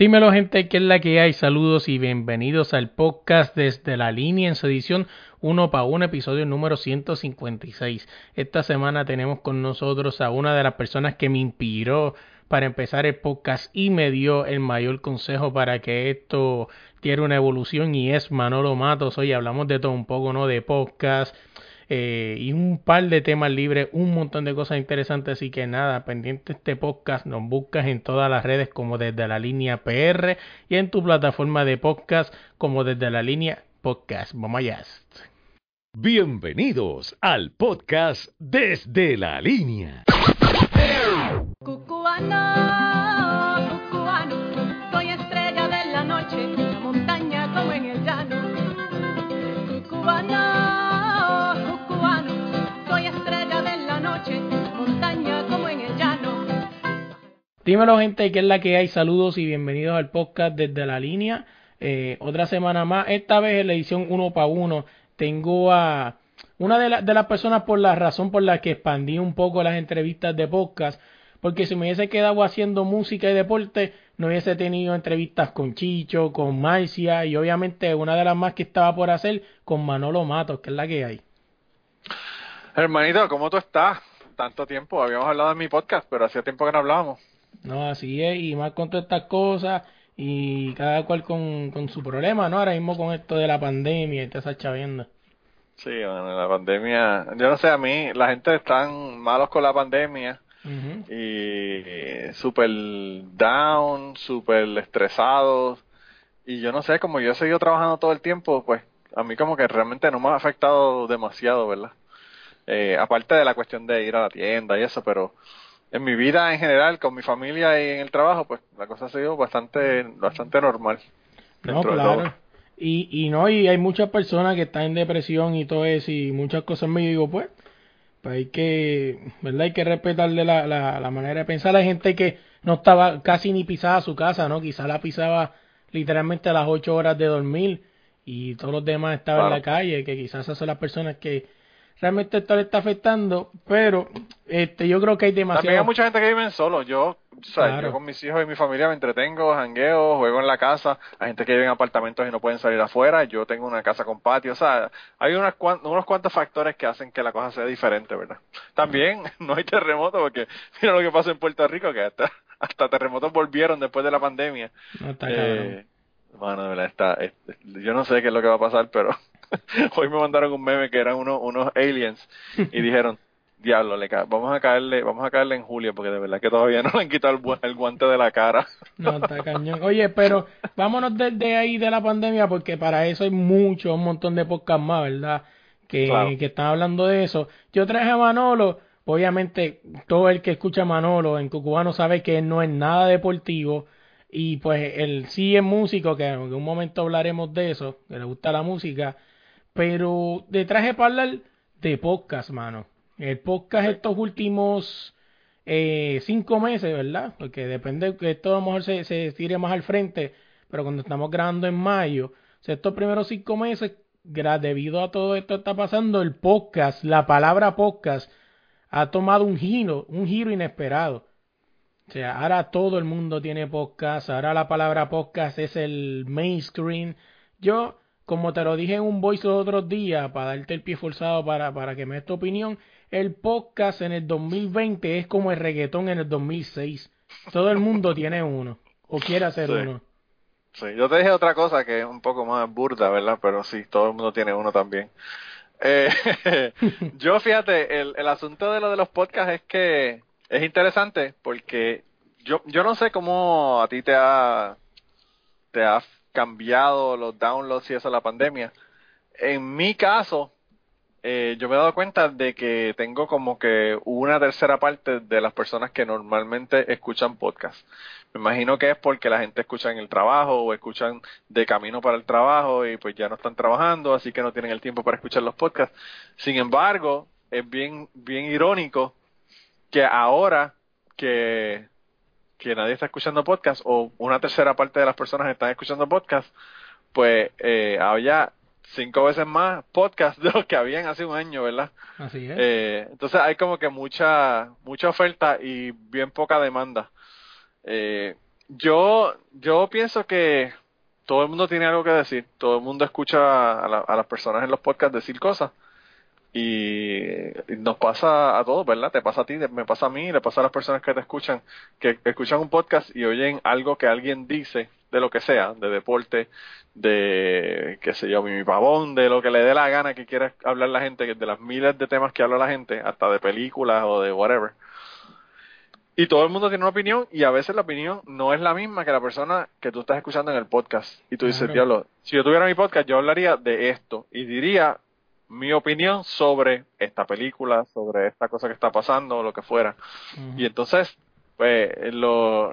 Dímelo gente, ¿qué es la que hay? Saludos y bienvenidos al podcast desde la línea en su edición 1 para 1, episodio número 156. Esta semana tenemos con nosotros a una de las personas que me inspiró para empezar el podcast y me dio el mayor consejo para que esto tiene una evolución y es Manolo Matos. Hoy hablamos de todo un poco, ¿no? De podcast, eh, y un par de temas libres, un montón de cosas interesantes. Así que nada, pendiente este podcast, nos buscas en todas las redes como desde la línea PR y en tu plataforma de podcast como desde la línea podcast. Vamos allá. Bienvenidos al podcast desde la línea. Dímelo gente, ¿qué es la que hay? Saludos y bienvenidos al podcast desde la línea. Eh, otra semana más, esta vez en la edición uno para uno tengo a una de, de las personas por la razón por la que expandí un poco las entrevistas de podcast, porque si me hubiese quedado haciendo música y deporte, no hubiese tenido entrevistas con Chicho, con Marcia y obviamente una de las más que estaba por hacer con Manolo Matos, que es la que hay. Hermanito, ¿cómo tú estás? Tanto tiempo, habíamos hablado en mi podcast, pero hacía tiempo que no hablábamos. No, así es, y más con todas estas cosas y cada cual con, con su problema, ¿no? Ahora mismo con esto de la pandemia y toda esa chavienda. Sí, bueno, la pandemia, yo no sé, a mí la gente están malos con la pandemia y súper down, súper estresados y yo no sé, como yo he seguido trabajando todo el tiempo, pues a mí como que realmente no me ha afectado demasiado, ¿verdad? Eh, aparte de la cuestión de ir a la tienda y eso, pero en mi vida en general, con mi familia y en el trabajo, pues la cosa ha sido bastante, bastante normal. No, claro. Y, y no, y hay muchas personas que están en depresión y todo eso y muchas cosas me digo, pues, pues hay que, ¿verdad? Hay que respetarle la, la, la manera de pensar. Hay gente que no estaba casi ni pisaba su casa, ¿no? Quizá la pisaba literalmente a las ocho horas de dormir y todos los demás estaban en la calle, que quizás esas son las personas que realmente esto le está afectando, pero este yo creo que hay También demasiado... hay mucha gente que viven solo. Yo, o sea, Claro. yo con mis hijos y mi familia me entretengo, jangueo, juego en la casa. Hay gente que vive en apartamentos y no pueden salir afuera. Yo tengo una casa con patio. O sea, hay unas cuan- unos cuantos factores que hacen que la cosa sea diferente, ¿verdad? También no hay terremoto porque mira lo que pasa en Puerto Rico, que hasta, hasta terremotos volvieron después de la pandemia. No, está. Eh, bueno, de verdad, está, es- yo no sé qué es lo que va a pasar, pero hoy me mandaron un meme que eran unos, unos aliens y dijeron, diablo, le ca- vamos a caerle, vamos a caerle en julio porque de verdad que todavía no le han quitado el, gu- el guante de la cara. No, está cañón. Oye, pero vámonos desde ahí de la pandemia porque para eso hay mucho, un montón de podcasts más, ¿verdad? Que, Claro. que están hablando de eso. Yo traje a Manolo, obviamente todo el que escucha a Manolo en Cucubano sabe que él no es nada deportivo y pues él sí es músico, que en un momento hablaremos de eso, que le gusta la música, pero te traje para hablar de podcast, mano. El podcast estos últimos eh, cinco meses, ¿verdad? Porque depende que esto a lo mejor se, se tire más al frente, pero cuando estamos grabando en mayo, estos primeros cinco meses, debido a todo esto que está pasando, el podcast, la palabra podcast, ha tomado un giro, un giro inesperado. O sea, ahora todo el mundo tiene podcast, ahora la palabra podcast es el mainstream. Yo, como te lo dije en un voice los otros días, para darte el pie forzado para, para que me des tu opinión, el podcast en el 2020 es como el reggaetón en el 2006. Todo el mundo tiene uno, o quiere hacer Sí. uno. Sí, yo te dije otra cosa que es un poco más burda, ¿verdad? Pero sí, todo el mundo tiene uno también. Eh, yo fíjate, el, el asunto de lo de los podcasts es que es interesante porque yo, yo no sé cómo a ti te ha, te ha cambiado los downloads y eso la pandemia. En mi caso, eh, yo me he dado cuenta de que tengo como que una tercera parte de las personas que normalmente escuchan podcast. Me imagino que es porque la gente escucha en el trabajo o escuchan de camino para el trabajo y pues ya no están trabajando, así que no tienen el tiempo para escuchar los podcasts. Sin embargo, es bien, bien irónico que ahora que, que nadie está escuchando podcast o una tercera parte de las personas están escuchando podcast, pues eh, había cinco veces más podcast de los que habían hace un año, ¿verdad? Así es. Eh, entonces hay como que mucha mucha oferta y bien poca demanda. Eh, yo yo pienso que todo el mundo tiene algo que decir, todo el mundo escucha a, la- a las personas en los podcasts decir cosas y nos pasa a todos, ¿verdad? Te pasa a ti, me pasa a mí, le pasa a las personas que te escuchan, que escuchan un podcast y oyen algo que alguien dice de lo que sea, de deporte, de, qué sé yo, mi pavón, de lo que le dé la gana que quiera hablar la gente, de las miles de temas que habla la gente, hasta de películas o de whatever. Y todo el mundo tiene una opinión y a veces la opinión no es la misma que la persona que tú estás escuchando en el podcast. Y tú dices, diablo, si yo tuviera mi podcast, yo hablaría de esto y diría mi opinión sobre esta película, sobre esta cosa que está pasando o lo que fuera. Y entonces, pues, lo,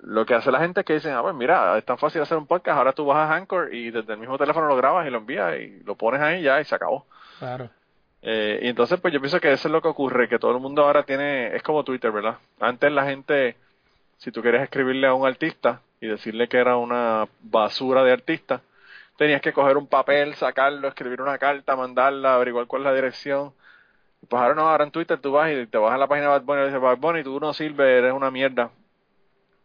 lo que hace la gente es que dicen, ah, pues mira, es tan fácil hacer un podcast, ahora tú vas a Anchor y desde el mismo teléfono lo grabas y lo envías y lo pones ahí ya y se acabó. Claro. Eh, y entonces, pues yo pienso que eso es lo que ocurre, que todo el mundo ahora tiene, es como Twitter, ¿verdad? Antes la gente, si tú querías escribirle a un artista y decirle que era una basura de artista, tenías que coger un papel, sacarlo, escribir una carta, mandarla, averiguar cuál es la dirección. Pues ahora no, ahora en Twitter tú vas y te vas a la página de Bad Bunny y dices, Bad Bunny, tú no sirves, eres una mierda.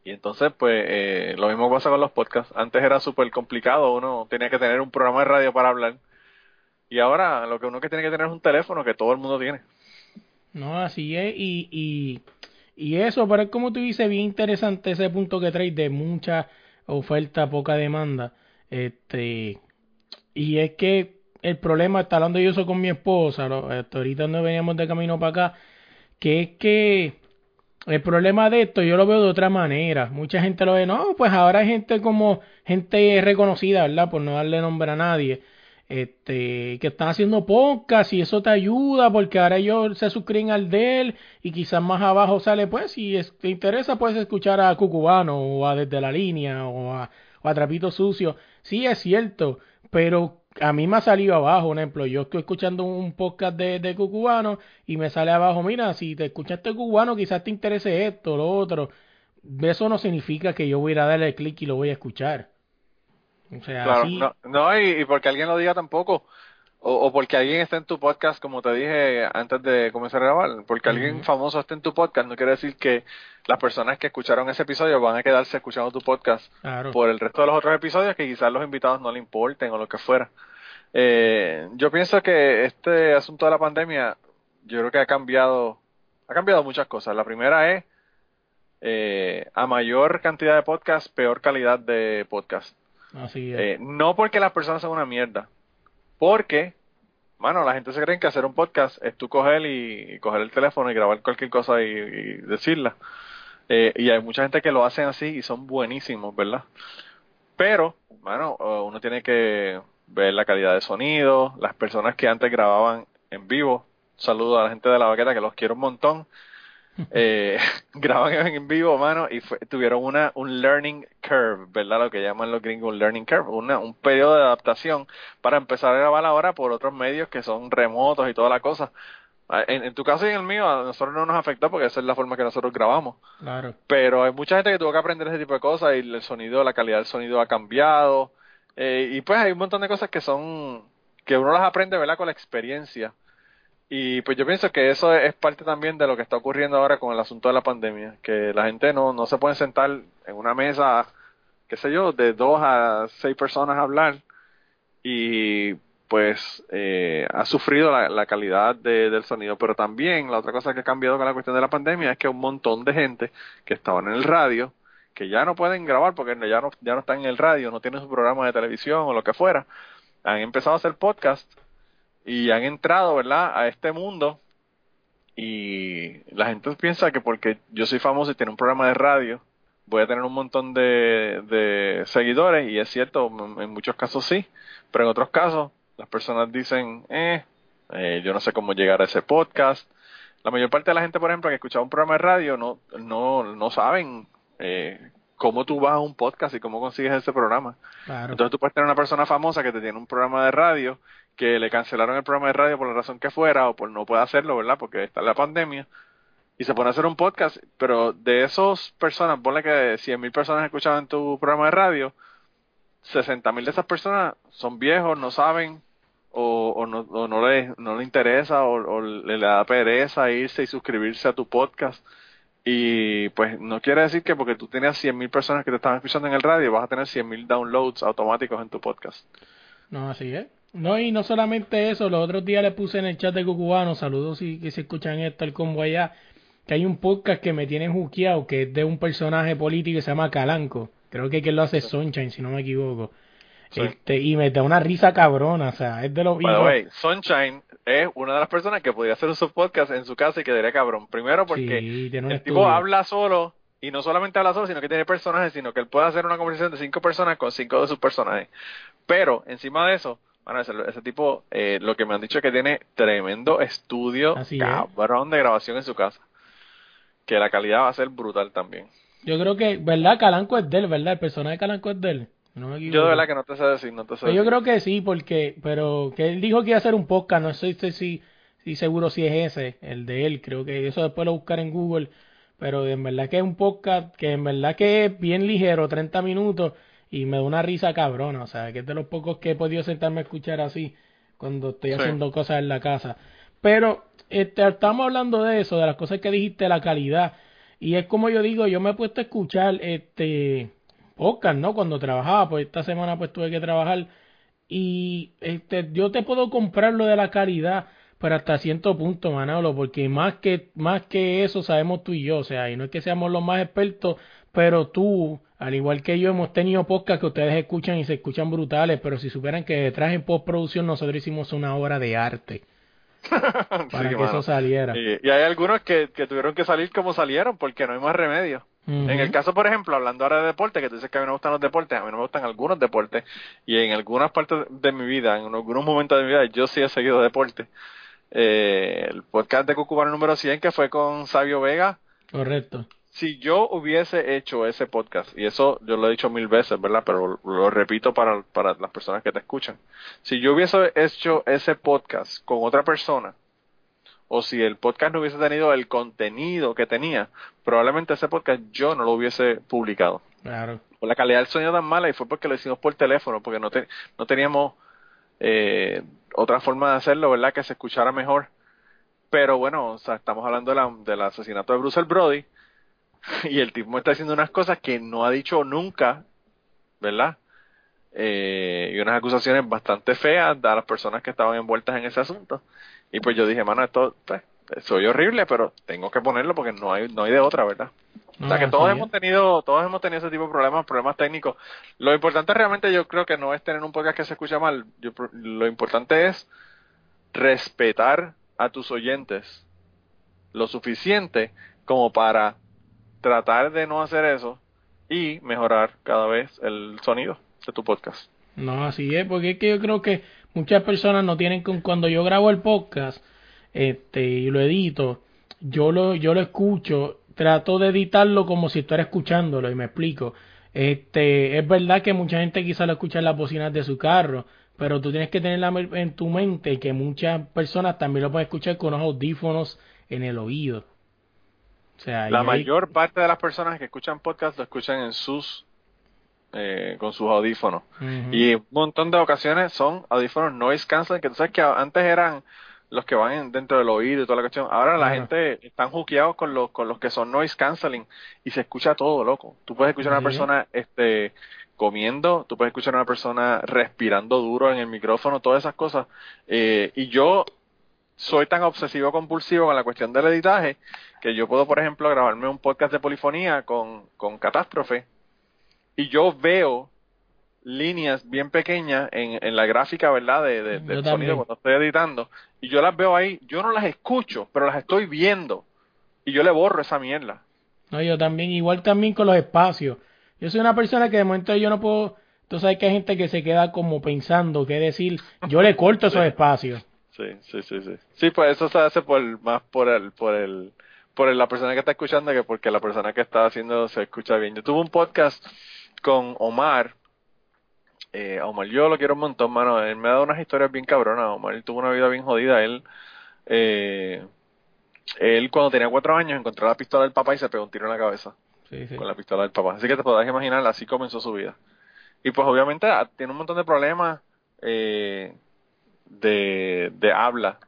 Y entonces, pues, eh, lo mismo pasa con los podcasts. Antes era súper complicado, uno tenía que tener un programa de radio para hablar. Y ahora lo que uno que tiene que tener es un teléfono que todo el mundo tiene. No, así es. Y, y, y eso, pero es como tú dices, bien interesante ese punto que traes de mucha oferta, poca demanda. Este, y es que el problema, está hablando yo eso con mi esposa, ahorita no veníamos de camino para acá, que es que el problema de esto yo lo veo de otra manera. Mucha gente lo ve, no, pues ahora hay gente como gente reconocida, ¿verdad? Por no darle nombre a nadie este que están haciendo podcast y eso te ayuda porque ahora ellos se suscriben al de él y quizás más abajo sale pues si te interesa puedes escuchar a Cucubano o a Desde la Línea o a, o a Trapito Sucio sí es cierto pero a mí me ha salido abajo un ejemplo yo estoy escuchando un podcast de, de Cucubano y me sale abajo mira si te escuchaste Cucubano quizás te interese esto lo otro eso no significa que yo voy a ir a darle clic y lo voy a escuchar o sea Claro, así- no, no y, y porque alguien lo diga tampoco. O, o porque alguien esté en tu podcast, como te dije antes de comenzar a grabar. Porque alguien famoso esté en tu podcast no quiere decir que las personas que escucharon ese episodio van a quedarse escuchando tu podcast claro por el resto de los otros episodios que quizás los invitados no le importen o lo que fuera. Eh, yo pienso que este asunto de la pandemia, yo creo que ha cambiado, ha cambiado muchas cosas. La primera es, eh, a mayor cantidad de podcast, peor calidad de podcast. así es Eh, no porque las personas son una mierda, porque, mano, la gente se cree que hacer un podcast es tú coger y, coger el teléfono y grabar cualquier cosa y, y decirla. Eh, y hay mucha gente que lo hacen así y son buenísimos, ¿verdad? Pero, mano, eh, uno tiene que ver la calidad de sonido, las personas que antes grababan en vivo. Saludo a la gente de la vaqueta que los quiero un montón. Eh, graban en vivo, mano, y fue- tuvieron una un learning curve, ¿verdad? Lo que llaman los gringos un learning curve, una, un periodo de adaptación para empezar a grabar ahora por otros medios que son remotos y toda la cosa. Ah, En, en tu caso y en el mío, a nosotros no nos afectó porque esa es la forma que nosotros grabamos. claro Pero hay mucha gente que tuvo que aprender ese tipo de cosas y el sonido, la calidad del sonido ha cambiado. Eh, y pues hay un montón de cosas que son, que uno las aprende, ¿verdad? Con la experiencia. Y pues yo pienso que eso es parte también de lo que está ocurriendo ahora con el asunto de la pandemia, que la gente no, no se puede sentar en una mesa, qué sé yo, de dos a seis personas a hablar. Y pues eh, ha sufrido la, la calidad de- del sonido, pero también la otra cosa que ha cambiado con la cuestión de la pandemia es que un montón de gente que estaban en el radio, que ya no pueden grabar porque ya no, ya no están en el radio, no tienen su programa de televisión o lo que fuera, han empezado a hacer podcast y han entrado, ¿verdad?, a este mundo y la gente piensa que porque yo soy famoso y tengo un programa de radio, voy a tener un montón de, de seguidores y es cierto, en muchos casos sí, pero en otros casos las personas dicen, eh, Eh, yo no sé cómo llegar a ese podcast. La mayor parte de la gente, por ejemplo, que escuchaba un programa de radio no, no, no saben eh, cómo tú vas a un podcast y cómo consigues ese programa. Claro. Entonces tú puedes tener una persona famosa que te tiene un programa de radio, que le cancelaron el programa de radio por la razón que fuera o por no puede hacerlo, ¿verdad? Porque está la pandemia. Y se pone a hacer un podcast, pero de esas personas, ponle que 100 mil personas escuchaban tu programa de radio, 60 mil de esas personas son viejos, no saben o, no, o no, le, no le interesa o, o le, da pereza irse y suscribirse a tu podcast. Y pues no quiere decir que porque tú tenías 100 mil personas que te estaban escuchando en el radio, vas a tener 100 mil downloads automáticos en tu podcast. No, así es. No, y no solamente eso, los otros días le puse en el chat de Cucubano, saludos si que se escuchan esto, el combo allá, que hay un podcast que me tienen juqueado, que es de un personaje político que se llama Calanco. Creo que quien lo hace es Sunshine, si no me equivoco. Sí. Este, y me da una risa cabrona, o sea, es de los By the way, Sunshine es una de las personas que podría hacer su podcast en su casa y quedaría cabrón. Primero porque Sí, el tipo habla solo y no solamente habla solo, sino que tiene personajes, sino que él puede hacer una conversación de cinco personas con cinco de sus personajes. Pero encima de eso, bueno, ese, ese tipo, eh, lo que me han dicho es que tiene tremendo estudio Así es. cabrón de grabación en su casa. Que la calidad va a ser brutal también. Yo creo que, ¿verdad? Calanco es de él, ¿verdad? El personaje de Calanco es de él. No me equivoco. Yo de verdad que no te sé decir, no te sé Pues yo creo que sí, porque, pero que él dijo que iba a hacer un podcast, no estoy, estoy si, si seguro si es ese, el de él, creo que eso después lo buscar en Google, pero en verdad que es un podcast que en verdad que es bien ligero, 30 minutos, y me da una risa cabrona, o sea, que es de los pocos que he podido sentarme a escuchar así cuando estoy Sí. haciendo cosas en la casa. Pero este, estamos hablando de eso, de las cosas que dijiste, la calidad, y es como yo digo, yo me he puesto a escuchar este podcast, ¿no? Cuando trabajaba, pues esta semana pues tuve que trabajar y este yo te puedo comprar lo de la calidad pero hasta cierto punto Manolo porque más que más que eso sabemos tú y yo o sea y no es que seamos los más expertos pero tú al igual que yo hemos tenido podcasts que ustedes escuchan y se escuchan brutales pero si supieran que detrás en postproducción nosotros hicimos una obra de arte para Sí, que mano. eso saliera Y, y hay algunos que, que tuvieron que salir como salieron porque no hay más remedio. En el caso, por ejemplo, hablando ahora de deporte, que tú dices que a mí no me gustan los deportes, a mí no me gustan algunos deportes, y en algunas partes de mi vida, en algunos momentos de mi vida, yo sí he seguido deporte. Eh, el podcast de Cucubano número 100, que fue con Sabio Vega, correcto si yo hubiese hecho ese podcast, y eso yo lo he dicho mil veces, ¿verdad? Pero lo repito para, para las personas que te escuchan. Si yo hubiese hecho ese podcast con otra persona, o si el podcast no hubiese tenido el contenido que tenía, probablemente ese podcast yo no lo hubiese publicado. claro Por la calidad del sonido tan mala y fue porque lo hicimos por teléfono, porque no, te- no teníamos eh, otra forma de hacerlo, ¿verdad? Que se escuchara mejor. Pero bueno, o sea, estamos hablando de la, del asesinato de Bruce Brody y el tipo está diciendo unas cosas que no ha dicho nunca, ¿verdad? Eh, y unas acusaciones bastante feas a las personas que estaban envueltas en ese asunto. Y pues yo dije, mano, esto pues, soy horrible, pero tengo que ponerlo porque no hay, no hay de otra, ¿verdad? O sea que todos hemos tenido, todos hemos tenido ese tipo de problemas, problemas técnicos. Lo importante realmente yo creo que no es tener un podcast que se escucha mal. Yo lo importante es respetar a tus oyentes lo suficiente como para tratar de no hacer eso y mejorar cada vez el sonido de tu podcast. No, así es, porque es que yo creo que muchas personas no tienen con cuando yo grabo el podcast, este, y lo edito, yo lo, yo lo escucho, trato de editarlo como si estuviera escuchándolo, y me explico. Este, es verdad que mucha gente quizá lo escucha en las bocinas de su carro, pero tú tienes que tener en tu mente que muchas personas también lo pueden escuchar con unos audífonos en el oído. O sea, La hay- mayor parte de las personas que escuchan podcast lo escuchan en sus eh, con sus audífonos. Ujú. Y un montón de ocasiones son audífonos noise canceling, que tú sabes que antes eran los que van en- dentro del oído y toda la cuestión. Ahora la gente están juqueados con los, con los que son noise canceling y se escucha todo, loco. Tú puedes escuchar a una persona este comiendo, tú puedes escuchar a una persona respirando duro en el micrófono, todas esas cosas. Eh, y yo soy tan obsesivo compulsivo con la cuestión del editaje que yo puedo, por ejemplo, grabarme un podcast de polifonía con, con catástrofe y yo veo líneas bien pequeñas en, en la gráfica, ¿verdad? De, del sonido cuando estoy editando y yo las veo ahí, yo no las escucho, pero las estoy viendo y yo le borro esa mierda. No, yo también, igual también con los espacios. Yo soy una persona que de momento yo no puedo, tú sabes que hay gente que se queda como pensando qué decir, yo le corto esos espacios. Sí, sí, sí, sí. Sí, pues eso se hace por más por el, por el, por la persona que está escuchando que porque la persona que está haciendo se escucha bien. Yo tuve un podcast con Omar. Eh, Omar, yo lo quiero un montón, mano. Él me ha dado unas historias bien cabronas. Omar tuvo una vida bien jodida. Él, eh, él cuando tenía cuatro años encontró la pistola del papá y se pegó un tiro en la cabeza Sí, sí. con la pistola del papá. Así que te podrás imaginar, así comenzó su vida. Y pues obviamente ah, tiene un montón de problemas eh, de, de habla.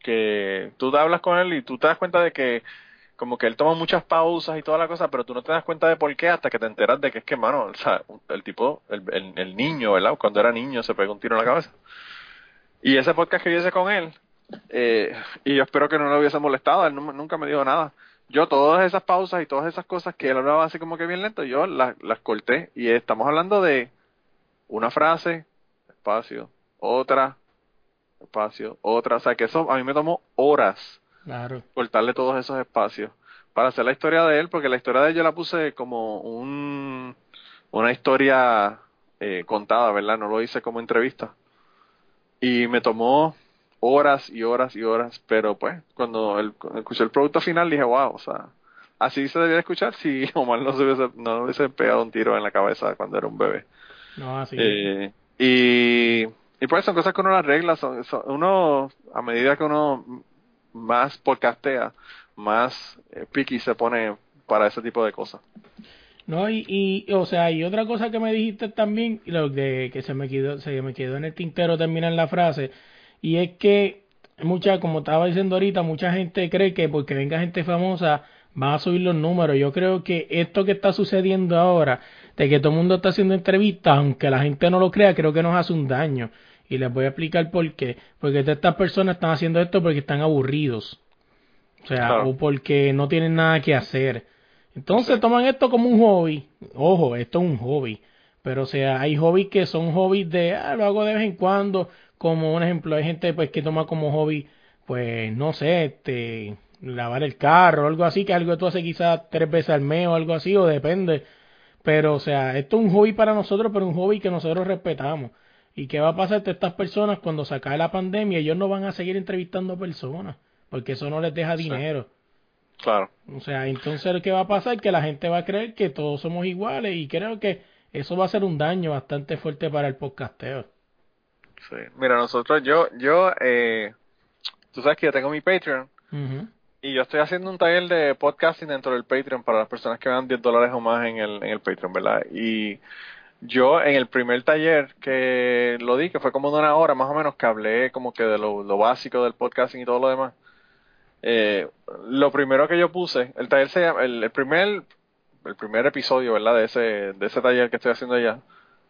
Que tú hablas con él y tú te das cuenta de que como que él toma muchas pausas y toda la cosa, pero tú no te das cuenta de por qué hasta que te enteras de que es que, mano, o sea, el tipo, el, el, el niño, ¿verdad? Cuando era niño se pegó un tiro en la cabeza. Y ese podcast que hice con él, eh, y yo espero que no lo hubiese molestado, él nu- nunca me dijo nada. Yo todas esas pausas y todas esas cosas que él hablaba así como que bien lento, yo las, las corté. Y estamos hablando de una frase, espacio, otra, espacio, otra. O sea que eso a mí me tomó horas Claro. cortarle todos esos espacios para hacer la historia de él, porque la historia de él yo la puse como un, una historia eh, contada, ¿verdad? No lo hice como entrevista. Y me tomó horas y horas y horas, pero pues cuando el, escuché el producto final dije, wow, o sea, así se debía escuchar si Omar no se hubiese, no hubiese pegado un tiro en la cabeza cuando era un bebé. No, así. Eh, y, y pues son cosas que uno las arregla, son, son- uno, a medida que uno más podcastea, más eh, picky se pone para ese tipo de cosas. No, y, y, o sea, y otra cosa que me dijiste también, lo que se me quedó, se me quedó en el tintero terminar la frase, y es que mucha, como estaba diciendo ahorita, mucha gente cree que porque venga gente famosa va a subir los números. Yo creo que esto que está sucediendo ahora, de que todo el mundo está haciendo entrevistas, aunque la gente no lo crea, creo que nos hace un daño. Y les voy a explicar por qué. Porque estas personas están haciendo esto porque están aburridos. O sea, Claro. o porque no tienen nada que hacer. Entonces toman esto como un hobby. Ojo, esto es un hobby. Pero o sea, hay hobbies que son hobbies de, ah, lo hago de vez en cuando. Como un ejemplo, hay gente pues que toma como hobby, pues no sé, este, lavar el carro o algo así, que algo que tú haces quizás tres veces al mes o algo así, o depende. Pero o sea, esto es un hobby para nosotros, pero un hobby que nosotros respetamos. ¿Y qué va a pasar de estas personas cuando se acabe la pandemia? Ellos no van a seguir entrevistando personas, porque eso no les deja Sí. dinero. Claro. O sea, entonces, ¿qué va a pasar? Que la gente va a creer que todos somos iguales y creo que eso va a ser un daño bastante fuerte para el podcasteo. Sí. Mira, nosotros, yo, yo, eh, tú sabes que yo tengo mi Patreon y yo estoy haciendo un taller de podcasting dentro del Patreon para las personas que dan 10 dólares o más en el, en el Patreon, ¿verdad? Y yo en el primer taller que lo di, que fue como de una hora más o menos, que hablé como que de lo, lo básico del podcasting y todo lo demás, eh, lo primero que yo puse, el taller se llama, el, el primer, el primer episodio, ¿verdad? De ese, de ese taller que estoy haciendo allá,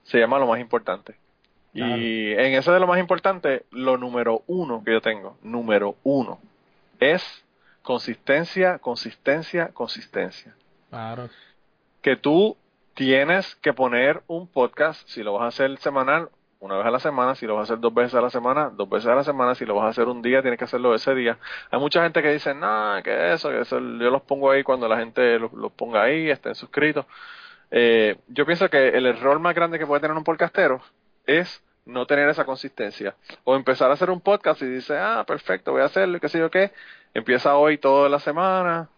se llama Lo Más Importante. Claro. Y en ese de lo más importante, lo número uno que yo tengo, número uno, es consistencia, consistencia, consistencia. Claro. Que tú tienes que poner un podcast, si lo vas a hacer semanal, una vez a la semana, si lo vas a hacer dos veces a la semana, dos veces a la semana, si lo vas a hacer un día, tienes que hacerlo ese día. Hay mucha gente que dice, no, que eso, que eso, yo los pongo ahí cuando la gente los, ponga ahí, estén suscritos. Eh, yo pienso que el error más grande que puede tener un podcastero es no tener esa consistencia. O empezar a hacer un podcast y dice, ah, perfecto, voy a hacerlo y qué sé yo qué. Empieza hoy toda la semana.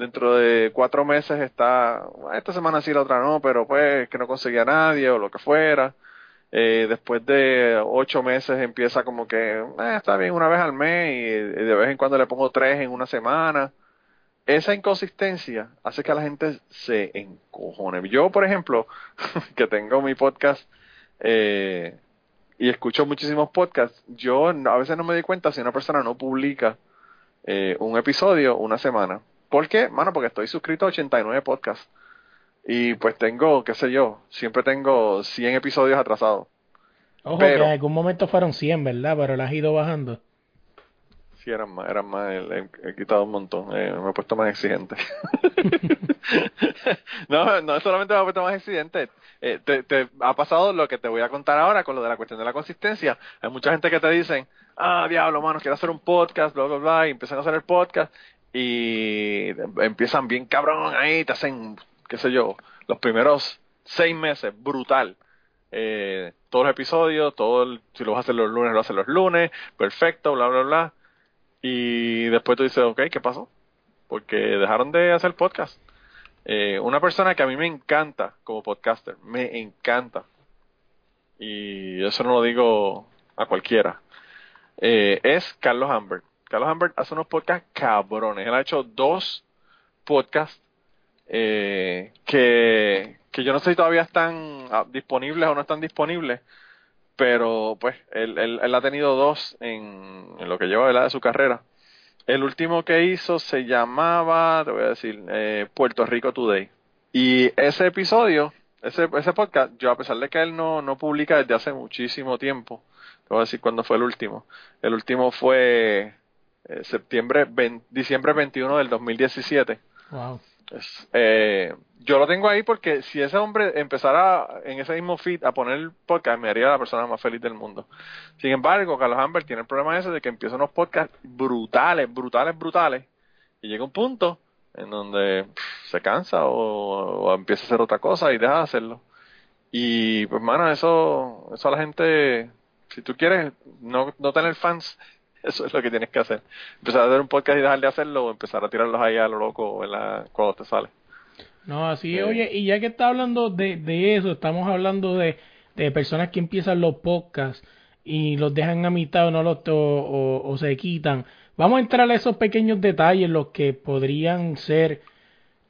Dentro de cuatro meses está, "Ah, esta semana sí, la otra no, pero pues que no conseguía nadie o lo que fuera. Eh, después de ocho meses empieza como que, "Eh, está bien una vez al mes y, de vez en cuando le pongo tres en una semana. Esa inconsistencia hace que la gente se encojone. Yo, por ejemplo, que tengo mi podcast eh, y escucho muchísimos podcasts, yo a veces no me di cuenta si una persona no publica eh, un episodio una semana. ¿Por qué? Mano, porque estoy suscrito a 89 podcasts. Y pues tengo, qué sé yo, siempre tengo 100 episodios atrasados. Ojo, Pero- que en algún momento fueron 100, ¿verdad? Pero las has ido bajando. Sí, eran más, eran más, he, he quitado un montón, eh, me he puesto más exigente. no, no solamente me he puesto más exigente, eh, te, te ha pasado lo que te voy a contar ahora con lo de la cuestión de la consistencia. Hay mucha gente que te dicen, ah, diablo, mano, quiero hacer un podcast, bla, bla, bla, y empiezan a hacer el podcast y empiezan bien cabrón ahí, te hacen, qué sé yo, los primeros seis meses, brutal. eh, todos los episodios, todo si lo vas a hacer los lunes, lo haces los lunes, perfecto, bla, bla, bla. Y después tú dices, ok, ¿qué pasó? Porque dejaron de hacer podcast. Eh, una persona que a mí me encanta como podcaster, me encanta. Y eso no lo digo a cualquiera. eh, es Carlos Humbert. Carlos Humbert hace unos podcasts cabrones. Él ha hecho dos podcasts eh, que, que yo no sé si todavía están ah, disponibles o no están disponibles, pero pues él, él, él ha tenido dos en, en lo que lleva ¿verdad? de su carrera. El último que hizo se llamaba, te voy a decir, eh, Puerto Rico Today. Y ese episodio, ese, ese podcast, yo a pesar de que él no, no publica desde hace muchísimo tiempo, te voy a decir cuándo fue el último. El último fue eh, septiembre, 20 diciembre 21 del 2017. Wow. Es, eh, yo lo tengo ahí porque si ese hombre empezara en ese mismo feed a poner podcast, me haría la persona más feliz del mundo. Sin embargo, Carlos Amber tiene el problema ese de que empieza unos podcasts brutales, brutales, brutales, y llega un punto en donde pff, se cansa o, o empieza a hacer otra cosa y deja de hacerlo. Y pues, mano, eso, eso a la gente, si tú quieres no, no tener fans, eso es lo que tienes que hacer. Empezar a hacer un podcast y dejar de hacerlo o empezar a tirarlos ahí a lo loco en la, cuando te sale. No, así. Eh. Oye, y ya que está hablando de, de eso, estamos hablando de, de personas que empiezan los podcasts y los dejan a mitad o, no los, o, o- o se quitan. Vamos a entrar a esos pequeños detalles, los que podrían ser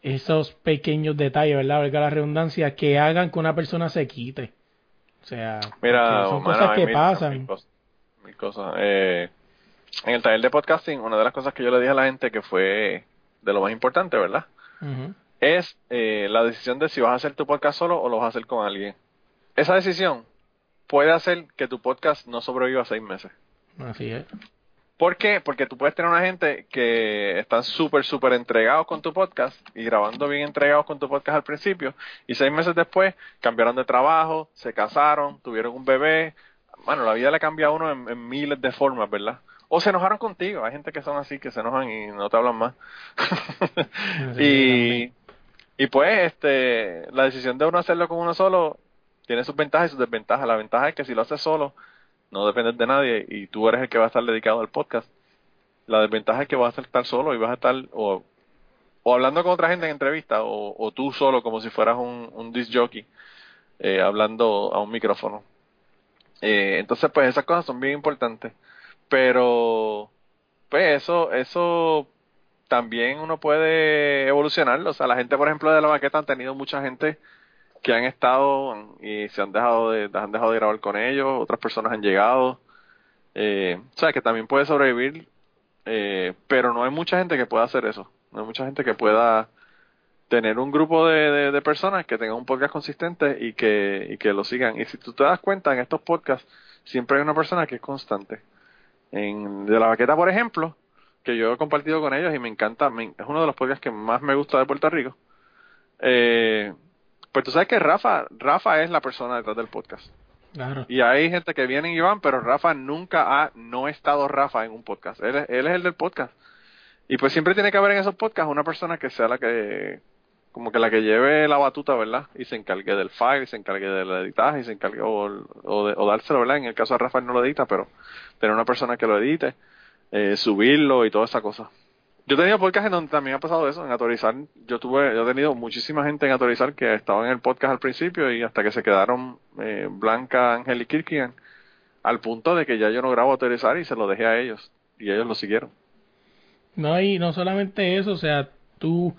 esos pequeños detalles, ¿verdad? Valga la redundancia, que hagan que una persona se quite. O sea, Mira, son cosas que mil- pasan. mil cosas. mil cosas. Eh, en el taller de podcasting, una de las cosas que yo le dije a la gente que fue de lo más importante, ¿verdad? Es eh, la decisión de si vas a hacer tu podcast solo o lo vas a hacer con alguien. Esa decisión puede hacer que tu podcast no sobreviva seis meses. Así es. ¿Por qué? Porque tú puedes tener una gente que están súper, súper entregados con tu podcast y grabando bien entregados con tu podcast al principio y seis meses después cambiaron de trabajo, se casaron, tuvieron un bebé. Bueno, la vida le cambia a uno en, en miles de formas, ¿verdad? O se enojaron contigo. Hay gente que son así, que se enojan y no te hablan más. y, y pues, este, la decisión de uno hacerlo con uno solo tiene sus ventajas y sus desventajas. La ventaja es que si lo haces solo, no dependes de nadie y tú eres el que va a estar dedicado al podcast. La desventaja es que vas a estar solo y vas a estar o, o hablando con otra gente en entrevista o, o tú solo como si fueras un, un disc jockey eh, hablando a un micrófono. Eh, entonces, pues esas cosas son bien importantes. Pero, pues eso, eso también uno puede evolucionarlo. O sea, la gente, por ejemplo, de la maqueta han tenido mucha gente que han estado y se han dejado de, han dejado de grabar con ellos, otras personas han llegado. Eh, o sea, que también puede sobrevivir, eh, pero no hay mucha gente que pueda hacer eso. No hay mucha gente que pueda tener un grupo de, personas que tengan un podcast consistente y que, y que lo sigan. Y si tú te das cuenta, en estos podcasts siempre hay una persona que es constante. En De la Baqueta, por ejemplo, que yo he compartido con ellos y me encanta, me- es uno de los podcasts que más me gusta de Puerto Rico. Eh, pues tú sabes que Rafa, Rafa es la persona detrás del podcast. Claro. Y hay gente que viene y van, pero Rafa nunca ha, no ha estado Rafa en un podcast. Él, él es el del podcast. Y pues siempre tiene que haber en esos podcasts una persona que sea la que, como que la que lleve la batuta, ¿verdad? Y se encargue del file, se encargue del editaje, se encargue, o, o, de- o dárselo, ¿verdad? En el caso de Rafa él no lo edita, pero tener una persona que lo edite, eh, subirlo y toda esa cosa. Yo he tenido podcasts en donde también ha pasado eso, en Autorizar. Yo tuve, yo he tenido muchísima gente en Autorizar que estaba en el podcast al principio y hasta que se quedaron eh, Blanca, Ángel y Kirkian, al punto de que ya yo no grabo Autorizar y se lo dejé a ellos. Y ellos lo siguieron. No, y no solamente eso, o sea, tú,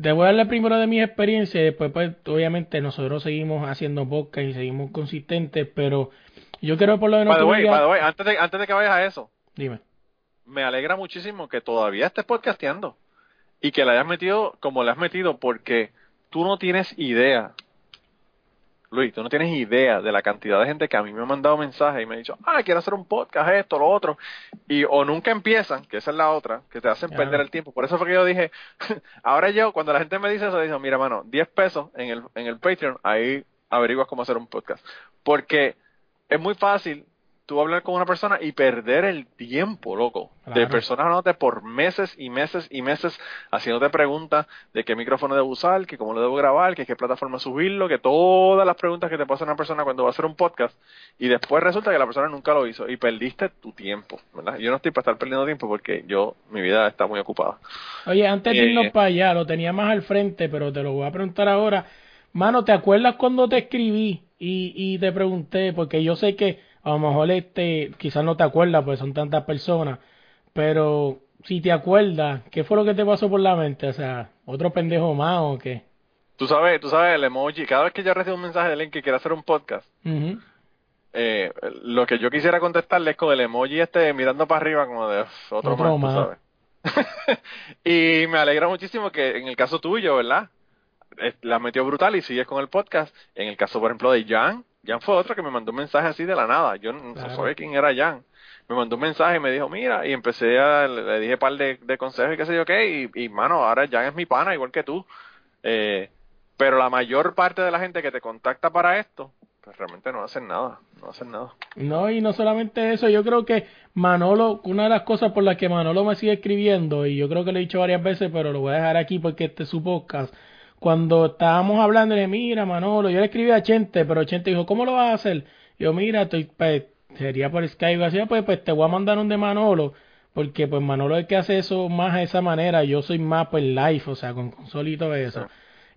te voy a hablar primero de mi experiencia y después, pues, obviamente nosotros seguimos haciendo podcast y seguimos consistentes, pero yo quiero por lo menos By the que way, me digas- by the way, antes de, antes de que vayas a eso, Dime. me alegra muchísimo que todavía estés podcasteando y que le hayas metido como le has metido porque tú no tienes idea. Luis, tú no tienes idea de la cantidad de gente que a mí me ha mandado mensajes y me ha dicho, ah, quiero hacer un podcast, esto, lo otro. Y o nunca empiezan, que esa es la otra, que te hacen perder el tiempo. Por eso fue que yo dije, ahora yo, cuando la gente me dice eso, digo, mira, mano, 10 pesos en el, en el Patreon, ahí averiguas cómo hacer un podcast. Porque es muy fácil tú hablar con una persona y perder el tiempo, loco. De personas hablándote por meses y meses y meses, haciéndote preguntas de qué micrófono debo usar, que cómo lo debo grabar, que qué plataforma subirlo, que todas las preguntas que te pasa una persona cuando va a hacer un podcast. Y después resulta que la persona nunca lo hizo y perdiste tu tiempo, ¿verdad? Yo no estoy para estar perdiendo tiempo porque yo, mi vida está muy ocupada. Oye, antes de Eh, irnos para allá, lo tenía más al frente, pero te lo voy a preguntar ahora. Mano, ¿te acuerdas cuando te escribí y, y te pregunté? Porque yo sé que a lo mejor este, quizás no te acuerdas, porque son tantas personas, pero si te acuerdas, ¿qué fue lo que te pasó por la mente? O sea, ¿otro pendejo más o qué? Tú sabes, tú sabes el emoji, cada vez que yo recibo un mensaje de alguien que quiere hacer un podcast, eh, lo que yo quisiera contestarle es con el emoji este mirando para arriba como de "Uf, otro, Otro más, tú sabes. y me alegra muchísimo que en el caso tuyo, ¿verdad? Eh, La metió brutal y sigues con el podcast. En el caso, por ejemplo, de Jan, Jan fue otro que me mandó un mensaje así de la nada. Yo no Claro. sabía quién era Jan. Me mandó un mensaje y me dijo, mira, y empecé a, le dije un par de, de consejos y qué sé yo qué, y, y mano, ahora Jan es mi pana, igual que tú. Eh, pero la mayor parte de la gente que te contacta para esto, pues realmente no hacen nada, no hacen nada. No, y no solamente eso, yo creo que Manolo, una de las cosas por las que Manolo me sigue escribiendo, y yo creo que lo he dicho varias veces, pero lo voy a dejar aquí porque este es su podcast. Cuando estábamos hablando, le mira, Manolo, yo le escribí a Chente, pero Chente dijo, ¿cómo lo vas a hacer? Yo, mira, estoy, pues, sería por Skype, así, pues, pues te voy a mandar un de Manolo, porque pues Manolo es el que hace eso más de esa manera, yo soy más pues live, o sea, con consola y todo eso.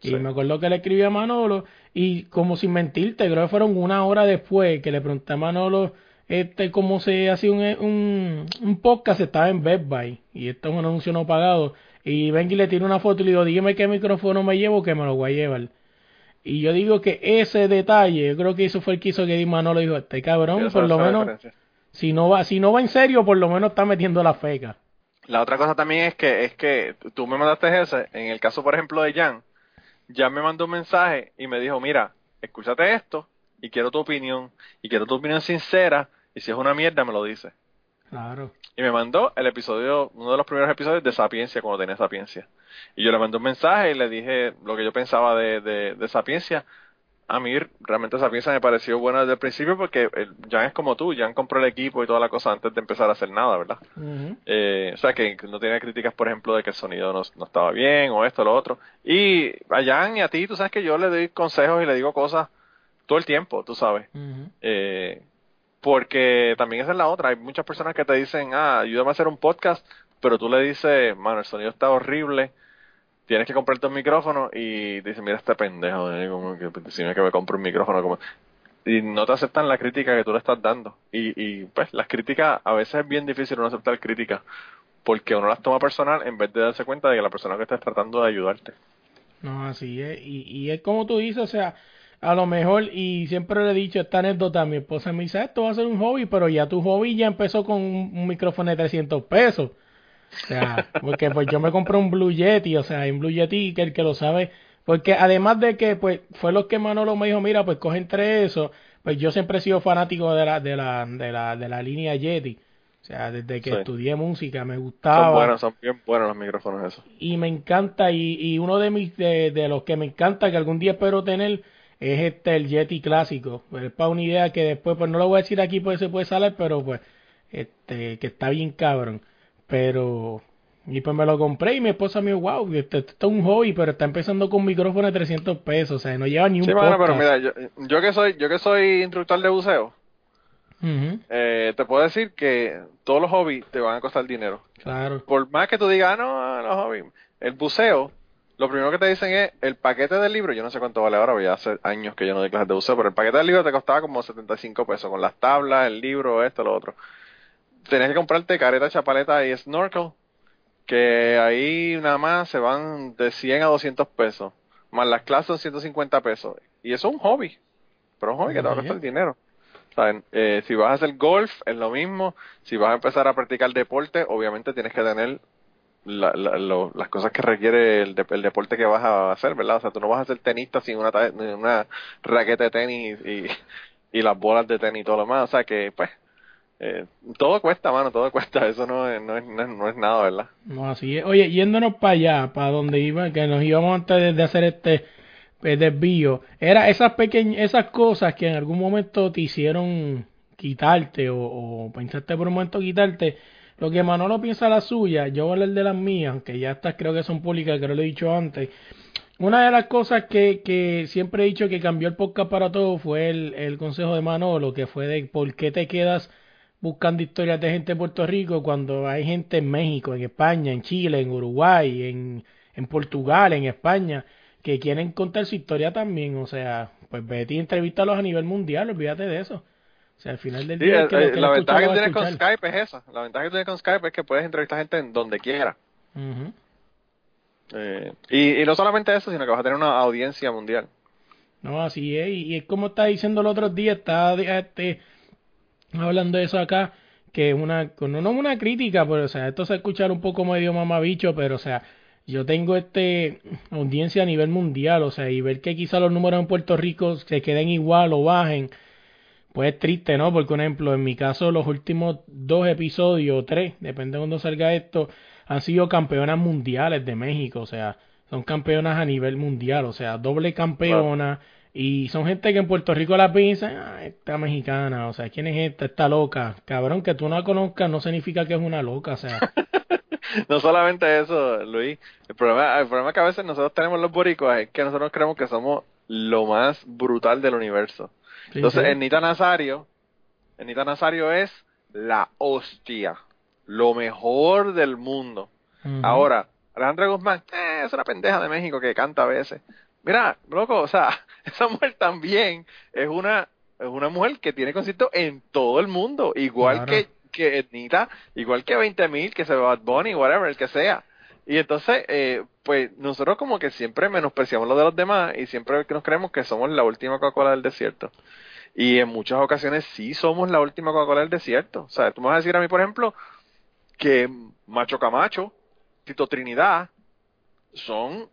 Y me acuerdo que le escribí a Manolo y como sin mentirte, creo que fueron una hora después que le pregunté a Manolo este cómo se hacía un, un, un podcast, estaba en Best Buy y esto es un anuncio no pagado y vengo y le tiro una foto y le digo, dígame qué micrófono me llevo que me lo voy a llevar. Y yo digo que ese detalle, yo creo que eso fue el que hizo que di Manolo dijo, este cabrón, por lo menos, diferencia. si no va, si no va en serio, por lo menos está metiendo la feca. La otra cosa también es que es que tú me mandaste ese, en el caso por ejemplo de Jan, Jan me mandó un mensaje y me dijo, mira, escúchate esto y quiero tu opinión y quiero tu opinión sincera y si es una mierda me lo dices. Claro. Y me mandó el episodio, uno de los primeros episodios de Sapiencia, cuando tenía Sapiencia. Y yo le mandé un mensaje y le dije lo que yo pensaba de, de, de Sapiencia. A mí realmente Sapiencia me pareció buena desde el principio porque el- Jan es como tú, Jan compró el equipo y toda la cosa antes de empezar a hacer nada, ¿verdad? Eh, o sea, que no tenía críticas, por ejemplo, de que el sonido no, no estaba bien o esto o lo otro. Y a Jan y a ti, tú sabes que yo le doy consejos y le digo cosas todo el tiempo, tú sabes. Eh, porque también esa es la otra. Hay muchas personas que te dicen, ah, ayúdame a hacer un podcast, pero tú le dices, mano, el sonido está horrible, tienes que comprarte un micrófono y te dicen, mira este pendejo, eh, como que decime que me compre un micrófono. Y no te aceptan la crítica que tú le estás dando. Y, y pues las críticas, a veces es bien difícil uno aceptar críticas, porque uno las toma personal en vez de darse cuenta de que la persona que está tratando de ayudarte. No, así es. Y, y es como tú dices, o sea, a lo mejor, y siempre le he dicho esta anécdota, mi esposa me dice, "Ah, esto va a ser un hobby, pero ya tu hobby ya empezó con un, un micrófono de 300 pesos. O sea, porque pues yo me compré un Blue Yeti, o sea, un Blue Yeti que el que lo sabe, porque además de que pues fue lo que Manolo me dijo, mira, pues coge entre eso, pues yo siempre he sido fanático de la, de la, de la, de la línea Yeti. O sea, desde que Sí. estudié música me gustaba Son buenos, son bien buenos los micrófonos esos. y me encanta y, y uno de mis de, de los que me encanta que algún día espero tener es este el Yeti clásico. Pues, es para una idea que después pues no lo voy a decir aquí porque se puede salir pero pues este que está bien cabrón. Pero y pues me lo compré y mi esposa me dijo wow este, esto es un hobby pero está empezando con un micrófono de 300 pesos o sea no lleva ni un Sí, mano, pero mira, yo, yo que soy, yo que soy instructor de buceo, Ujú, eh, te puedo decir que todos los hobbies te van a costar dinero. claro. Por más que tú digas, "Ah, no, los hobbies, el buceo, lo primero que te dicen es el paquete del libro, yo no sé cuánto vale ahora, porque ya hace años que yo no doy clases de buceo, pero el paquete del libro te costaba como 75 pesos, con las tablas, el libro, esto, lo otro. Tenías que comprarte careta, chapaleta y snorkel, que ahí nada más se van de 100 a 200 pesos, más las clases son 150 pesos. Y eso es un hobby, pero un hobby que te va a costar dinero. ¿Saben? Eh, si vas a hacer golf, es lo mismo. Si vas a empezar a practicar deporte, obviamente tienes que tener la- la- lo- las cosas que requiere el, de- el deporte que vas a hacer, ¿verdad? O sea, tú no vas a ser tenista sin una, ta- una raqueta de tenis y, las bolas de tenis y todo lo demás. O sea que, pues, eh, todo cuesta, mano, todo cuesta. Eso no es, no es, no es, nada, ¿verdad? No, así es. Oye, yéndonos para allá, para donde iba, que nos íbamos antes de, hacer este eh, desvío, era esas pequeñas, esas cosas que en algún momento te hicieron quitarte o, o pensaste por un momento quitarte, lo que Manolo piensa la suya, yo voy a hablar de las mías, aunque ya estas creo que son públicas, que lo he dicho antes. Una de las cosas que, que siempre he dicho que cambió el podcast para todos fue el, el consejo de Manolo, que fue de por qué te quedas buscando historias de gente de Puerto Rico cuando hay gente en México, en España, en Chile, en Uruguay, en, en Portugal, en España, que quieren contar su historia también. O sea, pues vete y entrevístalos a nivel mundial, olvídate de eso. O sea, al final del Sí, día, el eh, que la ventaja que tienes con. Skype es esa. La ventaja que tienes con Skype es que puedes entrevistar gente en donde quiera. Eh, y, y no solamente eso, sino que vas a tener una audiencia mundial. No, así es. Y es como está diciendo el otro día, está este, hablando de eso acá, que es una, no es una crítica, pero o sea, esto se escuchar un poco medio mamabicho, pero o sea, yo tengo este audiencia a nivel mundial, o sea, y ver que quizá los números en Puerto Rico se queden igual o bajen, pues es triste, ¿no? Porque, por ejemplo, en mi caso, los últimos dos episodios, tres, depende de cuándo salga esto, han sido campeonas mundiales de México, o sea, son campeonas a nivel mundial, o sea, doble campeona, y son gente que en Puerto Rico la piensan, ah, esta mexicana, o sea, ¿quién es esta? Esta loca. Cabrón, que tú no la conozcas no significa que es una loca, o sea, No solamente eso, Luis. El problema, el problema que a veces nosotros tenemos los boricuas es que nosotros creemos que somos lo más brutal del universo. Entonces, sí. Ernita Nazario, Ernita Nazario es la hostia, lo mejor del mundo. Ahora, Alejandra Guzmán, eh, es una pendeja de México que canta a veces. Mira, loco, o sea, esa mujer también es una es una mujer que tiene conciertos en todo el mundo, igual Claro. que que igual que 20.000, que se Bad Bunny, whatever, el que sea. Y entonces, eh, pues nosotros como que siempre menospreciamos lo de los demás y siempre nos creemos que somos la última Coca-Cola del desierto. Y en muchas ocasiones sí somos la última Coca-Cola del desierto. O sea, tú me vas a decir a mí, por ejemplo, que Macho Camacho, Tito Trinidad, son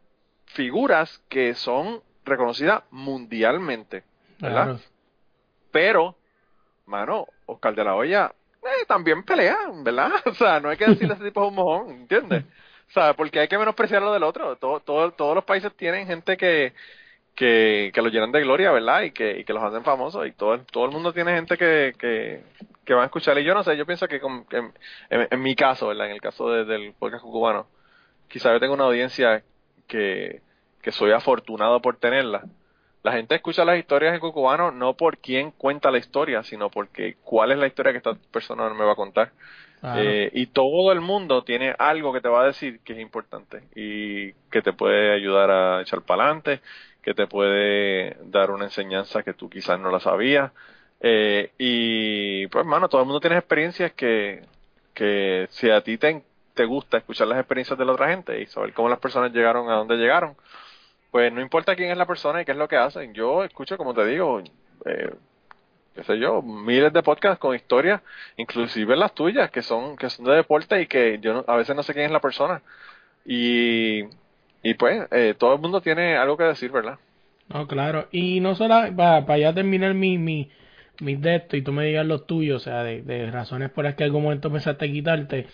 figuras que son reconocidas mundialmente, ¿verdad? Claro. Pero, mano, Oscar de la Hoya eh, también pelea, ¿verdad? O sea, no hay que decirle a ese tipo es un mojón, ¿entiendes? Sea, porque hay que menospreciar lo del otro. Todo, todo, todos los países tienen gente que, que, que los llenan de gloria, ¿verdad? Y que, y que los hacen famosos. Y todo, todo el mundo tiene gente que, que, que va a escuchar. Y yo no sé, yo pienso que, en, mi caso, ¿verdad? En el caso de- del podcast cubano, quizá yo tengo una audiencia que, que soy afortunado por tenerla. La gente escucha las historias en cucubano no por quién cuenta la historia, sino porque cuál es la historia que esta persona me va a contar. Eh, y todo el mundo tiene algo que te va a decir que es importante y que te puede ayudar a echar para adelante, que te puede dar una enseñanza que tú quizás no la sabías. Eh, y pues, hermano, todo el mundo tiene experiencias que, que si a ti te, te gusta escuchar las experiencias de la otra gente y saber cómo las personas llegaron a donde llegaron, pues no importa quién es la persona y qué es lo que hacen. Yo escucho, como te digo, eh, qué sé yo, miles de podcasts con historias, inclusive las tuyas, que son que son de deporte y que yo no- a veces no sé quién es la persona. Y, y pues, eh, todo el mundo tiene algo que decir, ¿verdad? No, claro. Y no solo para, para ya terminar mi, mi, mis de esto y tú me digas los tuyos, o sea, de, razones por las que en algún momento pensaste quitarte.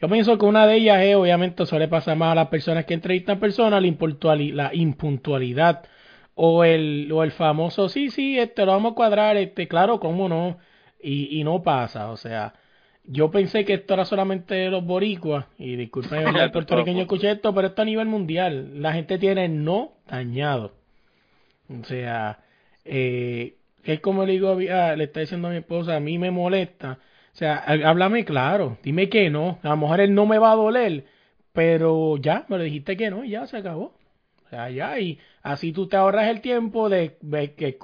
Yo pienso que una de ellas es, obviamente, suele pasar más a las personas que entrevistan personas, la impuntualidad o el, o el famoso, sí, sí, este lo vamos a cuadrar, este, claro, cómo no, y, y no pasa, o sea, yo pensé que esto era solamente de los boricuas, y disculpen el puertorriqueño escuché esto, pero esto a nivel mundial, la gente tiene el no dañado. O sea, eh, es como le digo, a ah, le está diciendo a mi esposa, a mí me molesta. O sea, há- háblame claro, dime que no. A lo mejor él no me va a doler, pero ya, me lo dijiste que no y ya se acabó. O sea, ya, y así tú te ahorras el tiempo de, que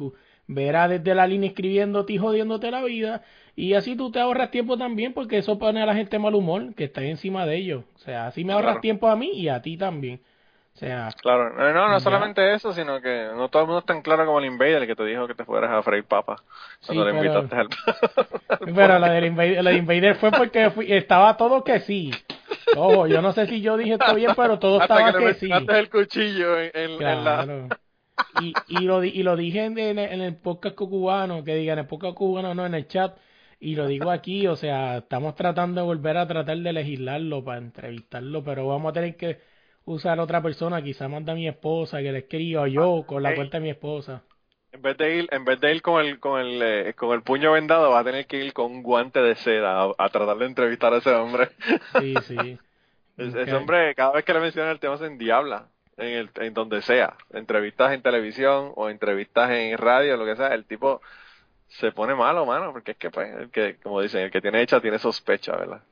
verá desde la línea escribiéndote y jodiéndote la vida. Y así tú te ahorras tiempo también, porque eso pone a la gente mal humor, que está encima de ellos. O sea, así me ahorras Claro. tiempo a mí y a ti también. O sea, Claro, no, no, solamente eso, sino que no todo el mundo es tan claro como el Invader que te dijo que te fueras a freír papas cuando Sí, le invitaste al... Pero la del Invader, la de Invader fue porque fui- estaba todo que sí. Ojo, yo no sé si yo dije esto bien, pero todo Hasta estaba que que sí. el cuchillo en, en- en la... Y, y, lo, di- y lo dije en, en, el- en el podcast cubano, que digan en el podcast cubano, no en el chat, y lo digo aquí, o sea, estamos tratando de volver a tratar de legislarlo para entrevistarlo, pero vamos a tener que usar otra persona, quizá manda a mi esposa, que le escriba, yo, con la Ey. cuenta de mi esposa. En vez de ir, en vez de ir con el, con el, eh, con el puño vendado, va a tener que ir con un guante de seda a, a tratar de entrevistar a ese hombre. Sí, sí. Es-. Ese hombre, cada vez que le mencionan el tema se endiabla, en, el, en donde sea, entrevistas en televisión o entrevistas en radio, lo que sea, el tipo se pone malo, mano, porque es que, pues, el que, como dicen, el que tiene hecha tiene sospecha, ¿verdad?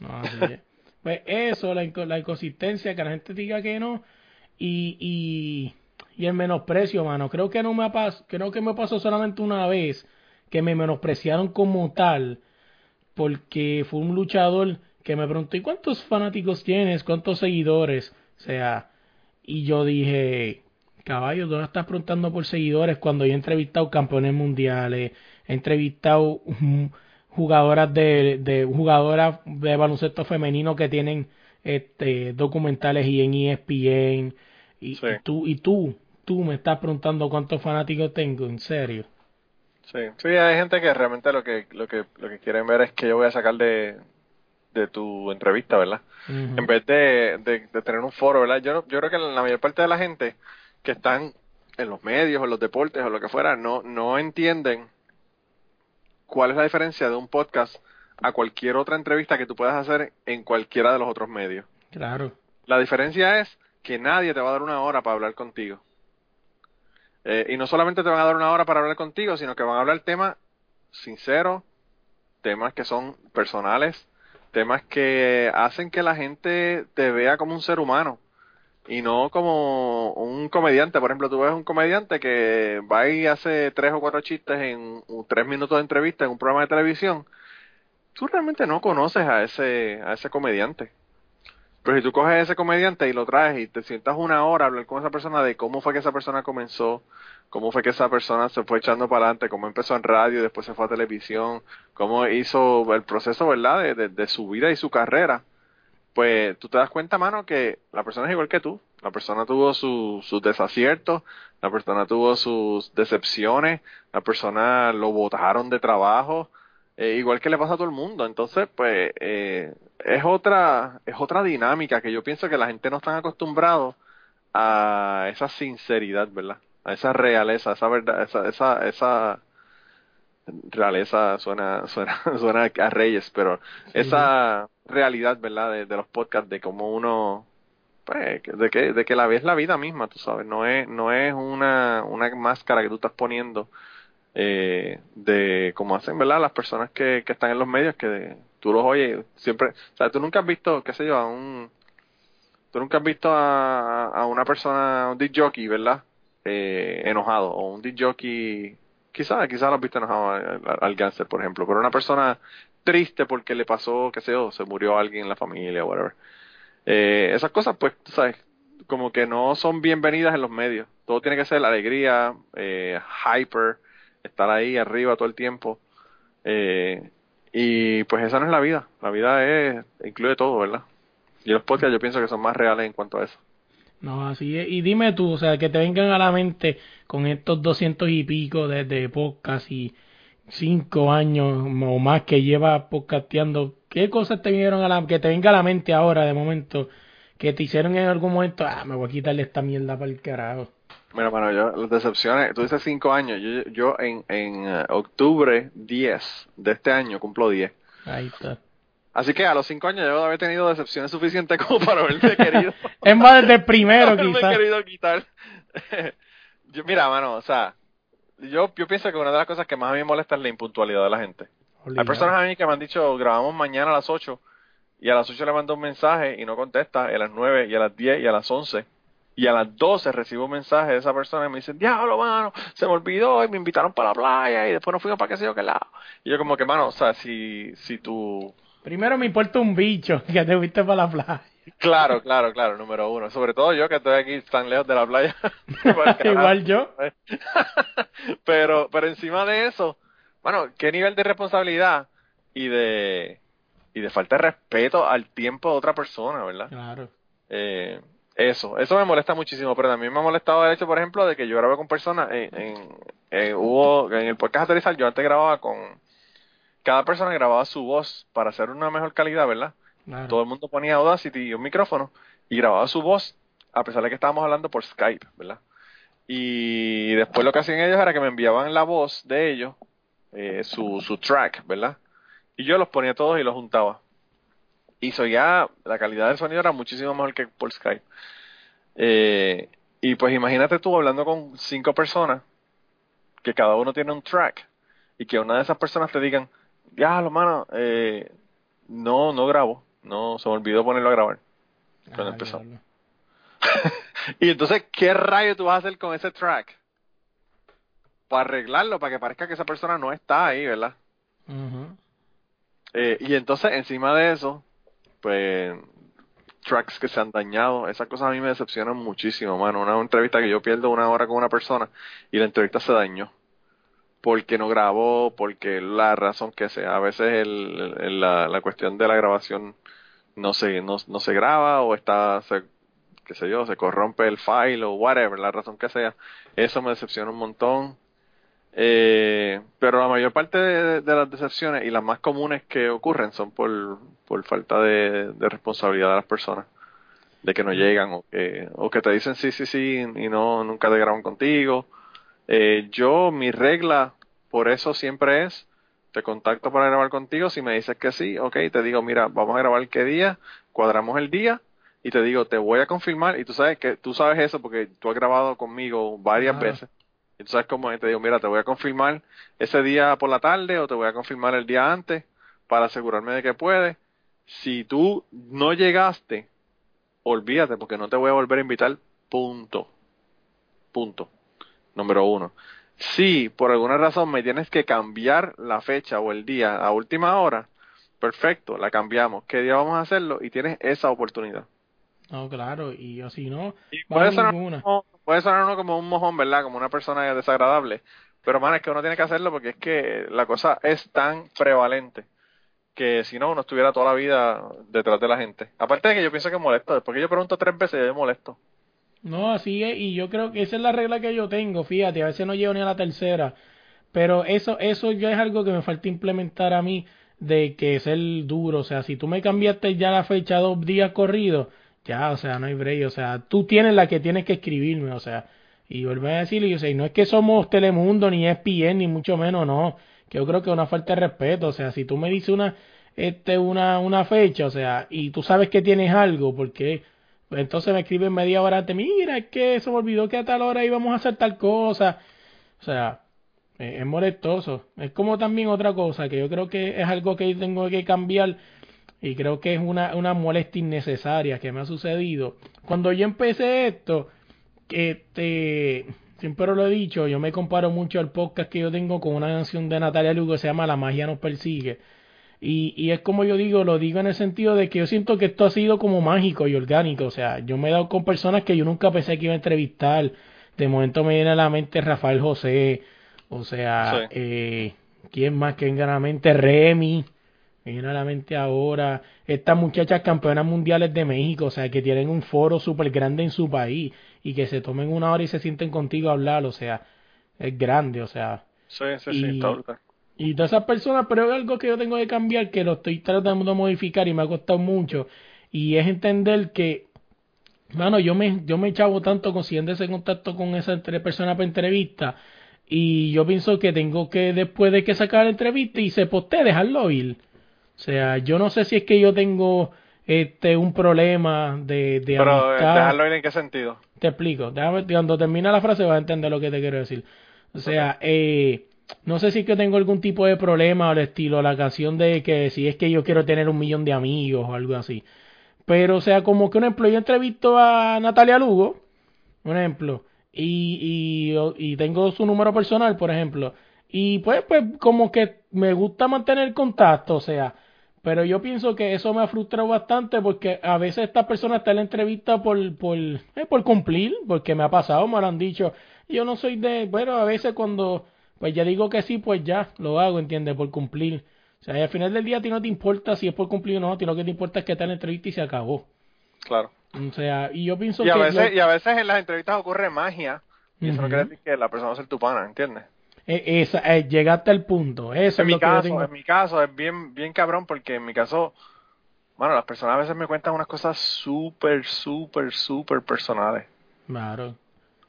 No, es. Pues eso, la, la inconsistencia, que la gente diga que no, y, y, y el menosprecio, mano. Creo que no me pas, creo que me pasó solamente una vez que me menospreciaron como tal, porque fue un luchador que me preguntó, ¿y cuántos fanáticos tienes? ¿Cuántos seguidores? O sea, y yo dije, caballo, tú no estás preguntando por seguidores cuando yo he entrevistado campeones mundiales, he entrevistado jugadoras de, de jugadoras de baloncesto femenino que tienen este documentales y en ESPN y, Sí. y tú y tú tú me estás preguntando cuántos fanáticos tengo, en serio. Sí, sí, hay gente que realmente lo que, lo que, lo que quieren ver es que yo voy a sacar de, de tu entrevista, ¿verdad? En vez de, de, de tener un foro, ¿verdad? Yo, yo creo que la mayor parte de la gente que están en los medios o en los deportes o lo que fuera, no, no entienden cuál es la diferencia de un podcast a cualquier otra entrevista que tú puedas hacer en cualquiera de los otros medios. Claro. La diferencia es que nadie te va a dar una hora para hablar contigo. Eh, y no solamente te van a dar una hora para hablar contigo, sino que van a hablar temas sinceros, temas que son personales, temas que hacen que la gente te vea como un ser humano y no como un comediante. Por ejemplo, tú ves un comediante que va y hace tres o cuatro chistes en tres minutos de entrevista en un programa de televisión. Tú realmente no conoces a ese, a ese comediante. Pero si tú coges a ese comediante y lo traes y te sientas una hora a hablar con esa persona de cómo fue que esa persona comenzó, cómo fue que esa persona se fue echando para adelante, cómo empezó en radio, después se fue a televisión, cómo hizo el proceso, ¿verdad?, de, de- su vida y su carrera, pues tú te das cuenta, mano, que la persona es igual que tú. La persona tuvo su- sus desaciertos, la persona tuvo sus decepciones, la persona lo botaron de trabajo, eh, igual que le pasa a todo el mundo. Entonces, pues, eh, es otra, es otra dinámica que yo pienso que la gente no está acostumbrado a esa sinceridad, ¿verdad? A esa realeza, esa verdad, esa, esa, esa realeza suena, suena, suena a reyes, pero esa realidad, ¿verdad? De, de los podcasts, de cómo uno, pues, de que, de que la vida es la vida misma, tú sabes, no es, no es una, una máscara que tú estás poniendo, eh, de como hacen, ¿verdad? Las personas que, que están en los medios, que tú los oyes siempre, o sea, tú nunca has visto, qué sé yo, a un, tú nunca has visto a, a una persona, un disc jockey, ¿verdad? Eh, enojado, o un disc jockey, quizás, quizás lo has visto enojado al, al- cáncer, por ejemplo, pero una persona triste porque le pasó, qué sé yo, se murió alguien en la familia, whatever. Eh, esas cosas, pues, sabes, como que no son bienvenidas en los medios. Todo tiene que ser alegría, eh, hyper, estar ahí arriba todo el tiempo. Eh, y pues esa no es la vida. La vida es, incluye todo, ¿verdad? Y los podcasts yo pienso que son más reales en cuanto a eso. No, así es. Y dime tú, o sea, que te vengan a la mente con estos doscientos y pico de, de y cinco años o más que llevas podcasteando, ¿qué cosas te vinieron a la que te venga a la mente ahora de momento que te hicieron en algún momento, ah, me voy a quitarle esta mierda para el carajo? Mira, mano, yo, las decepciones, tú dices cinco años, yo, yo en, en eh, octubre 10 de este año cumplo 10. Ahí está. Así que a los cinco años yo haber tenido decepciones suficientes como para haberme querido. Es más desde primero, quizás. querido quitar. yo, mira, mano, o sea, yo, yo pienso que una de las cosas que más a mí me molesta es la impuntualidad de la gente. Hay personas a mí que me han dicho, grabamos mañana a las 8 y a las 8 le mando un mensaje y no contesta, y a las 9 y a las 10 y a las 11 y a las 12 recibo un mensaje de esa persona y me dicen, diablo, mano, se me olvidó y me invitaron para la playa y después nos fuimos para qué sé yo qué lado. Y yo como que, mano, o sea, si, si tú... Primero me importa un bicho que te fuiste para la playa. Claro, claro, claro, número uno. Sobre todo yo que estoy aquí tan lejos de la playa. Igual yo. pero, pero encima de eso, bueno, qué nivel de responsabilidad y de y de falta de respeto al tiempo de otra persona, ¿verdad? Claro. Eh, eso, eso me molesta muchísimo, pero también me ha molestado el hecho, por ejemplo, de que yo grabé con personas, en, en, en- hubo, en el podcast Aterrizar, yo antes grababa con, cada persona grababa su voz para hacer una mejor calidad, ¿verdad? claro. Todo el mundo ponía Audacity y un micrófono y grababa su voz, a pesar de que estábamos hablando por Skype, ¿verdad? Y después lo que hacían ellos era que me enviaban la voz de ellos, eh, su, su track, ¿verdad? Y yo los ponía todos y los juntaba. Y ya la calidad del sonido era muchísimo mejor que por Skype. Eh, y pues imagínate tú hablando con cinco personas, que cada uno tiene un track, y que una de esas personas te digan, ya, lo mano, eh, no, no grabo, no, se me olvidó ponerlo a grabar. Cuando Ah, empezó. y entonces, ¿qué rayo tú vas a hacer con ese track? Para arreglarlo, para que parezca que esa persona no está ahí, ¿verdad? Eh, y entonces, encima de eso, pues, tracks que se han dañado, esas cosas a mí me decepcionan muchísimo, mano. Una entrevista que yo pierdo una hora con una persona y la entrevista se dañó. Porque no grabó, porque la razón que sea. A veces la, la cuestión de la grabación no se, no, no se graba o está, se, qué sé yo, se corrompe el file o whatever, la razón que sea. Eso me decepciona un montón. Eh, pero la mayor parte de, de las decepciones y las más comunes que ocurren son por, por falta de, de responsabilidad de las personas, de que no llegan o que, o que te dicen sí, sí, sí y no nunca te graban contigo. Eh, yo, mi regla por eso siempre es, te contacto para grabar contigo, si me dices que sí, ok, te digo, mira, vamos a grabar qué día, cuadramos el día y te digo, te voy a confirmar y tú sabes que tú sabes eso porque tú has grabado conmigo varias veces. Y tú sabes cómo es, te digo, mira, te voy a confirmar ese día por la tarde o te voy a confirmar el día antes para asegurarme de que puedes. Si tú no llegaste, olvídate porque no te voy a volver a invitar, punto. Punto. Número uno. Si por alguna razón me tienes que cambiar la fecha o el día a última hora, perfecto, la cambiamos. ¿Qué día vamos a hacerlo? Y tienes esa oportunidad. No, claro, y así no, Y puede ninguna. uno, puede sonar uno como un mojón, ¿verdad? Como una persona desagradable. Pero, man, es que uno tiene que hacerlo porque es que la cosa es tan prevalente que si no, uno estuviera toda la vida detrás de la gente. Aparte de que yo pienso que molesto. Después que yo pregunto tres veces, yo molesto. No, así es, y yo creo que esa es la regla que yo tengo, fíjate, a veces no llego ni a la tercera, pero eso, eso ya es algo que me falta implementar a mí, de que ser duro, o sea, si tú me cambiaste ya la fecha dos días corridos, ya, o sea, no hay break, o sea, tú tienes la que tienes que escribirme, o sea, y volver a decirle, yo sé, no es que somos Telemundo, ni ESPN, ni mucho menos, no, que yo creo que es una falta de respeto, o sea, si tú me dices una, este, una, una fecha, o sea, y tú sabes que tienes algo, porque pues entonces me escriben media hora antes, mira, es que se me olvidó que a tal hora íbamos a hacer tal cosa. O sea, es molestoso. Es como también otra cosa, que yo creo que es algo que tengo que cambiar y creo que es una, una molestia innecesaria que me ha sucedido. Cuando yo empecé esto, que este, siempre lo he dicho, yo me comparo mucho al podcast que yo tengo con una canción de Natalia Lugo que se llama La magia nos persigue. Y, y es como yo digo, lo digo en el sentido de que yo siento que esto ha sido como mágico y orgánico. O sea, yo me he dado con personas que yo nunca pensé que iba a entrevistar. De momento me viene a la mente Rafael José. O sea, Sí. eh, ¿quién más que venga a la mente? Remy. Me viene a la mente ahora. Estas muchachas campeonas mundiales de México. O sea, que tienen un foro súper grande en su país. Y que se tomen una hora y se sienten contigo a hablar. O sea, es grande. O sea, Sí, sí, sí, Y- está brutal. y todas esas personas, pero es algo que yo tengo que cambiar, que lo estoy tratando de modificar y me ha costado mucho. Y es entender que, mano, yo me, yo me chavo tanto consiguiendo ese contacto con esa entre- persona para entrevista. Y yo pienso que tengo que, después de que sacar la entrevista y se postee, dejarlo ir. O sea, yo no sé si es que yo tengo este un problema de, de Pero eh, amistad. dejarlo ir en qué sentido. Te explico. Déjame, cuando termine la frase vas a entender lo que te quiero decir. O sea, eh, no sé si es que tengo algún tipo de problema o el estilo, la canción de que si es que yo quiero tener un millón de amigos o algo así. Pero, o sea, como que un ejemplo, yo entrevisto a Natalia Lugo, un ejemplo, y, y, y tengo su número personal, por ejemplo, y pues, pues, como que me gusta mantener contacto, o sea, pero yo pienso que eso me ha frustrado bastante porque a veces esta persona está en la entrevista por, por, eh, por cumplir, porque me ha pasado, me lo han dicho. Yo no soy de, bueno, a veces cuando pues ya digo que sí, pues ya lo hago, ¿entiendes? Por cumplir. O sea, y al final del día a ti no te importa si es por cumplir o no, a ti lo que te importa es que está en la entrevista y se acabó. Claro. O sea, y yo pienso Y a, que... veces, y a veces en las entrevistas ocurre magia. Y eso no quiere decir que la persona va a ser tu pana, ¿entiendes? Eh, esa, eh, llegaste al punto. Eso en es mi lo que yo caso, tengo. en mi caso es bien, bien cabrón porque en mi caso, bueno, las personas a veces me cuentan unas cosas súper, súper, súper personales. Claro.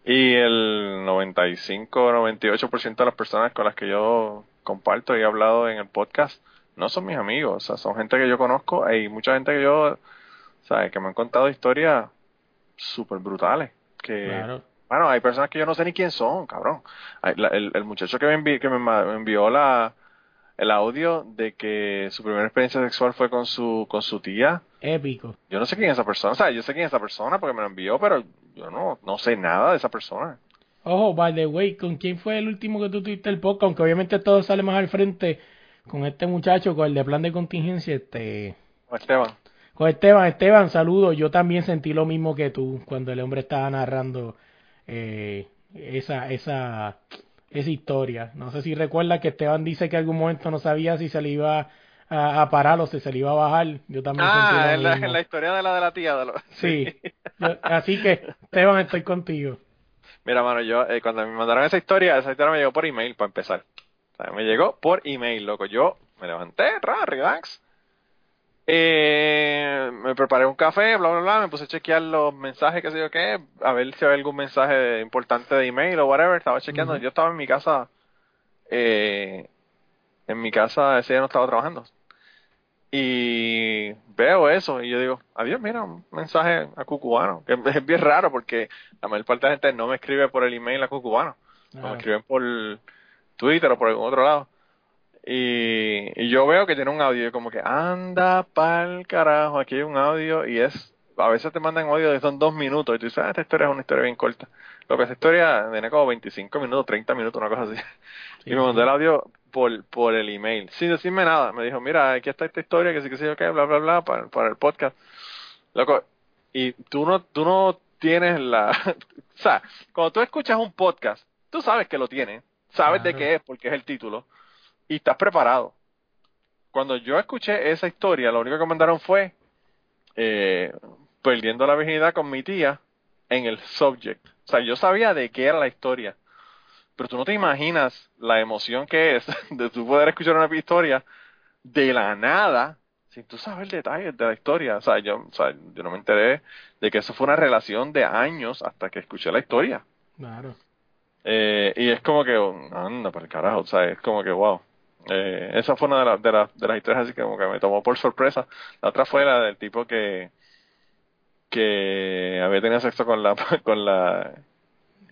Y el 95 o 98% de las personas con las que yo comparto y he hablado en el podcast no son mis amigos, o sea, son gente que yo conozco y mucha gente que yo, ¿sabes? Que me han contado historias súper brutales. Que, Claro. Bueno, hay personas que yo no sé ni quién son, cabrón. El, el muchacho que me, envi- que me envió la, el audio de que su primera experiencia sexual fue con su, con su tía. Épico. Yo no sé quién es esa persona, o sea, yo sé quién es esa persona porque me lo envió, pero yo no, no sé nada de esa persona. Ojo, by the way, ¿con quién fue el último que tú tuviste el podcast? Aunque obviamente todo sale más al frente con este muchacho, con el de plan de contingencia, este... Esteban. Con Esteban, Esteban, saludo. Yo también sentí lo mismo que tú cuando el hombre estaba narrando eh, esa, esa, esa historia. No sé si recuerdas que Esteban dice que en algún momento no sabía si se le iba a, a parar o si se le iba a bajar. Yo también Ah, sentí en la, en la historia de la de la tía. De lo- Sí. Yo- así que, Esteban, estoy contigo. Mira, mano, yo eh, cuando me mandaron esa historia, esa historia me llegó por email para empezar. O sea, me llegó por email, loco. Yo me levanté, ra, relax. Eh, me preparé un café, bla, bla, bla. Me puse a chequear los mensajes, qué sé yo qué, a ver si había algún mensaje importante de email o whatever. Estaba chequeando. Yo estaba en mi casa, eh, en mi casa ese día no estaba trabajando. Y veo eso y yo digo, adiós, mira, un mensaje a Cucubano. Que es bien raro porque la mayor parte de la gente no me escribe por el email a Cucubano. O me escriben por Twitter o por algún otro lado. Y, y yo veo que tiene un audio y como que anda pa'l carajo, aquí hay un audio y es, a veces te mandan audio de son dos minutos y tú dices, ah, esta historia es una historia bien corta. Lo que esta historia tiene como 25 minutos, 30 minutos, una cosa así. sí, y me mandó el audio por, por el email, sin decirme nada. Me dijo, mira, aquí está esta historia, que sí, que sí, ok, bla, bla, bla, para, para el podcast. Loco, y tú no, tú no tienes la... o sea, cuando tú escuchas un podcast, tú sabes que lo tiene, sabes de qué es, porque es el título, y estás preparado. Cuando yo escuché esa historia, lo único que mandaron fue eh, perdiendo la virginidad con mi tía en el subject. O sea, yo sabía de qué era la historia, pero tú no te imaginas la emoción que es de tú poder escuchar una historia de la nada sin tú saber detalles de la historia. O sea, yo, o sea, yo no me enteré de que eso fue una relación de años hasta que escuché la historia. Claro. Eh, y es como que, oh, anda para el carajo, o sea, es como que, wow. Eh, esa fue una de, las de, las de las historias así que como que me tomó por sorpresa. La otra fue la del tipo que que había tenido sexo con la con la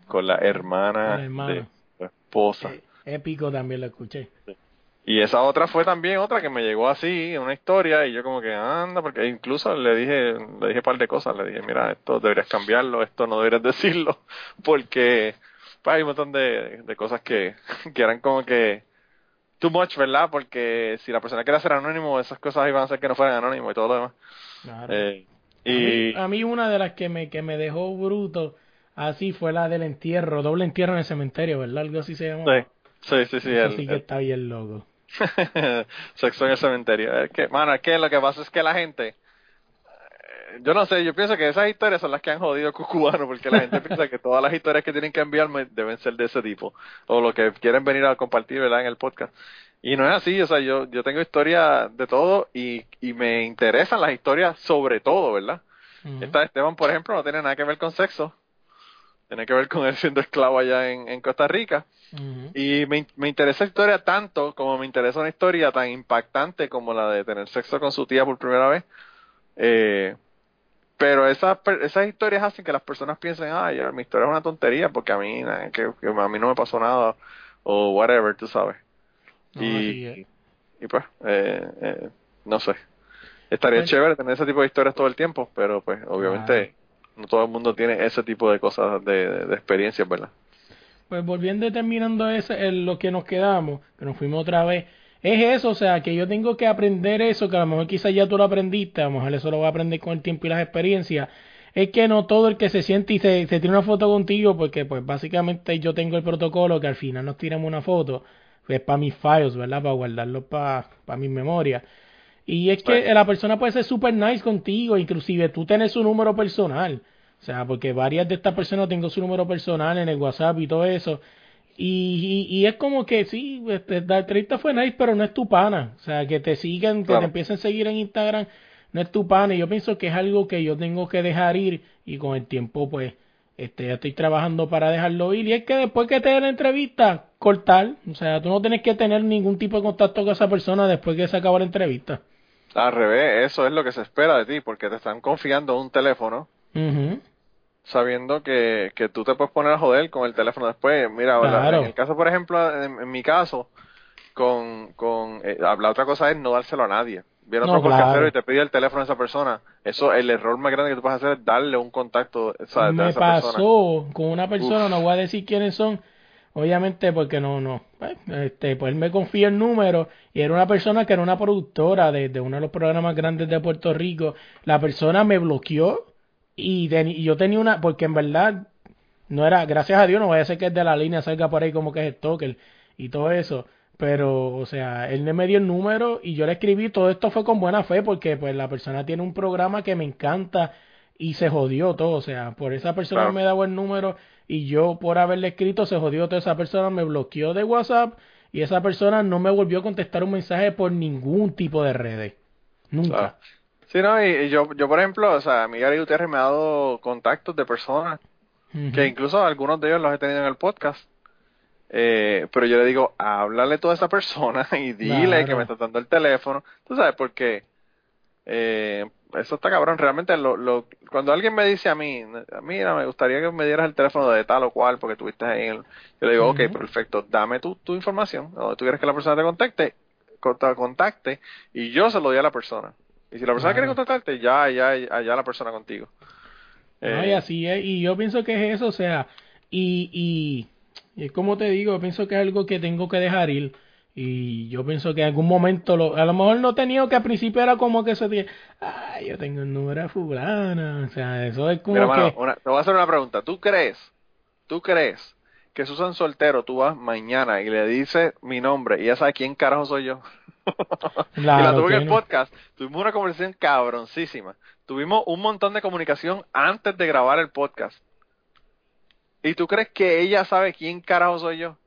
con la hermana, la hermana. de su esposa. Eh, épico también lo escuché. Y esa otra fue también otra que me llegó así, una historia, y yo como que anda, porque incluso le dije, le dije un par de cosas, le dije, mira, esto deberías cambiarlo, esto no deberías decirlo, porque pues, hay un montón de, de cosas que, que eran como que too much, ¿verdad? Porque si la persona quiere ser anónimo, esas cosas iban a hacer que no fueran anónimos y todo lo demás. Claro. Eh, A mí- y a, mí, una de las que me, que me dejó bruto así fue la del entierro, doble entierro en el cementerio, ¿verdad? Algo así se llama. sí, sí, sí, sí, Eso el- sí que el- está bien loco. sexo en el cementerio. Es que, mano, es que lo que pasa es que la gente, yo no sé, yo pienso que esas historias son las que han jodido a Cucubano, porque la gente piensa que todas las historias que tienen que enviarme deben ser de ese tipo, o lo que quieren venir a compartir, ¿verdad?, en el podcast. Y no es así, o sea, yo, yo tengo historia de todo y, y me interesan las historias sobre todo, ¿verdad? Esta de Esteban, por ejemplo, no tiene nada que ver con sexo, tiene que ver con él siendo esclavo allá en, en Costa Rica. Y me, me interesa la historia tanto como me interesa una historia tan impactante como la de tener sexo con su tía por primera vez. Eh, pero esas, esas historias hacen que las personas piensen, ay, mi historia es una tontería porque a mí, que, que a mí no me pasó nada o whatever, tú sabes. No, y, y pues, eh, eh, no sé. Estaría Pues- chévere tener ese tipo de historias todo el tiempo, pero pues obviamente no todo el mundo tiene ese tipo de cosas, de, de, de experiencias, ¿verdad? Pues volviendo y terminando ese, en lo que nos quedamos, que nos fuimos otra vez, es eso, o sea, que yo tengo que aprender eso, que a lo mejor quizás ya tú lo aprendiste, a lo mejor eso lo voy a aprender con el tiempo y las experiencias, es que no todo el que se siente y se, se tira una foto contigo, porque pues básicamente yo tengo el protocolo que al final nos tiramos una foto, pues para mis files, ¿verdad? Para guardarlo para mis memorias. Y es que Right. la persona puede ser super nice contigo, inclusive tú tienes su número personal. O sea, porque varias de estas personas tengo su número personal en el WhatsApp y todo eso. Y, y, y es como que sí, este, la entrevista fue nice, pero no es tu pana. O sea, que te sigan, que Claro. te empiecen a seguir en Instagram, no es tu pana. Y yo pienso que es algo que yo tengo que dejar ir y con el tiempo, pues, este, ya estoy trabajando para dejarlo ir. Y es que después que te den la entrevista, cortar. O sea, tú no tienes que tener ningún tipo de contacto con esa persona después que se acaba la entrevista. Al revés, eso es lo que se espera de ti, porque te están confiando un teléfono. Sabiendo que, que tú te puedes poner a joder con el teléfono después. Mira, la- Claro. en el caso, por ejemplo, en, en mi caso, con, con eh, la otra cosa es no dárselo a nadie. Viene No, otro claro. y te pide el teléfono de esa persona. Eso, el error más grande que tú puedes hacer es darle un contacto Me esa persona. pasó con una persona, Uf. no voy a decir quiénes son, obviamente porque no, no, pues, este, pues él me confía el número y era una persona que era una productora de, de uno de los programas grandes de Puerto Rico. La persona me bloqueó y, teni- y yo tenía una, porque en verdad no era, gracias a Dios, no vaya a ser que es de la línea salga por ahí como que es stalker y todo eso. Pero, o sea, él me dio el número y yo le escribí, todo esto fue con buena fe porque pues la persona tiene un programa que me encanta y se jodió todo, o sea, por esa persona Claro. me daba el número y yo por haberle escrito se jodió todo, esa persona me bloqueó de WhatsApp y esa persona no me volvió a contestar un mensaje por ningún tipo de redes. Nunca. Claro. Sí, no, y, y yo, yo, por ejemplo, o sea, Miguel y Gutiérrez me ha dado contactos de personas que incluso algunos de ellos los he tenido en el podcast. Eh, pero yo le digo, háblale a toda esa persona y dile Claro. que me está dando el teléfono. Tú sabes, porque eh, eso está cabrón. Realmente, lo, lo, cuando alguien me dice a mí, mira, me gustaría que me dieras el teléfono de tal o cual, porque tuviste ahí, el, yo le digo, ok, Ujú. perfecto, dame tu, tu información, o tú quieres que la persona te contacte, conta- contacte, y yo se lo doy a la persona. Y si la persona quiere Claro. contactarte, ya, ya, allá la persona contigo. No, Eh, y así es, y yo pienso que es eso, o sea, y, y, y es como te digo, yo pienso que es algo que tengo que dejar ir, y yo pienso que en algún momento, lo, a lo mejor no he tenido que al principio era como que eso de, ay, yo tengo el número de fulana, o sea, eso es como Mira, mano, que, una- te voy a hacer una pregunta. ¿Tú crees, tú crees que Susan Soltero, tú vas mañana y le dices mi nombre y ya sabes quién carajo soy yo? y la Claro tuve en el podcast. Tuvimos una conversación cabroncísima. Tuvimos un montón de comunicación antes de grabar el podcast. ¿Y tú crees que ella sabe quién carajo soy yo?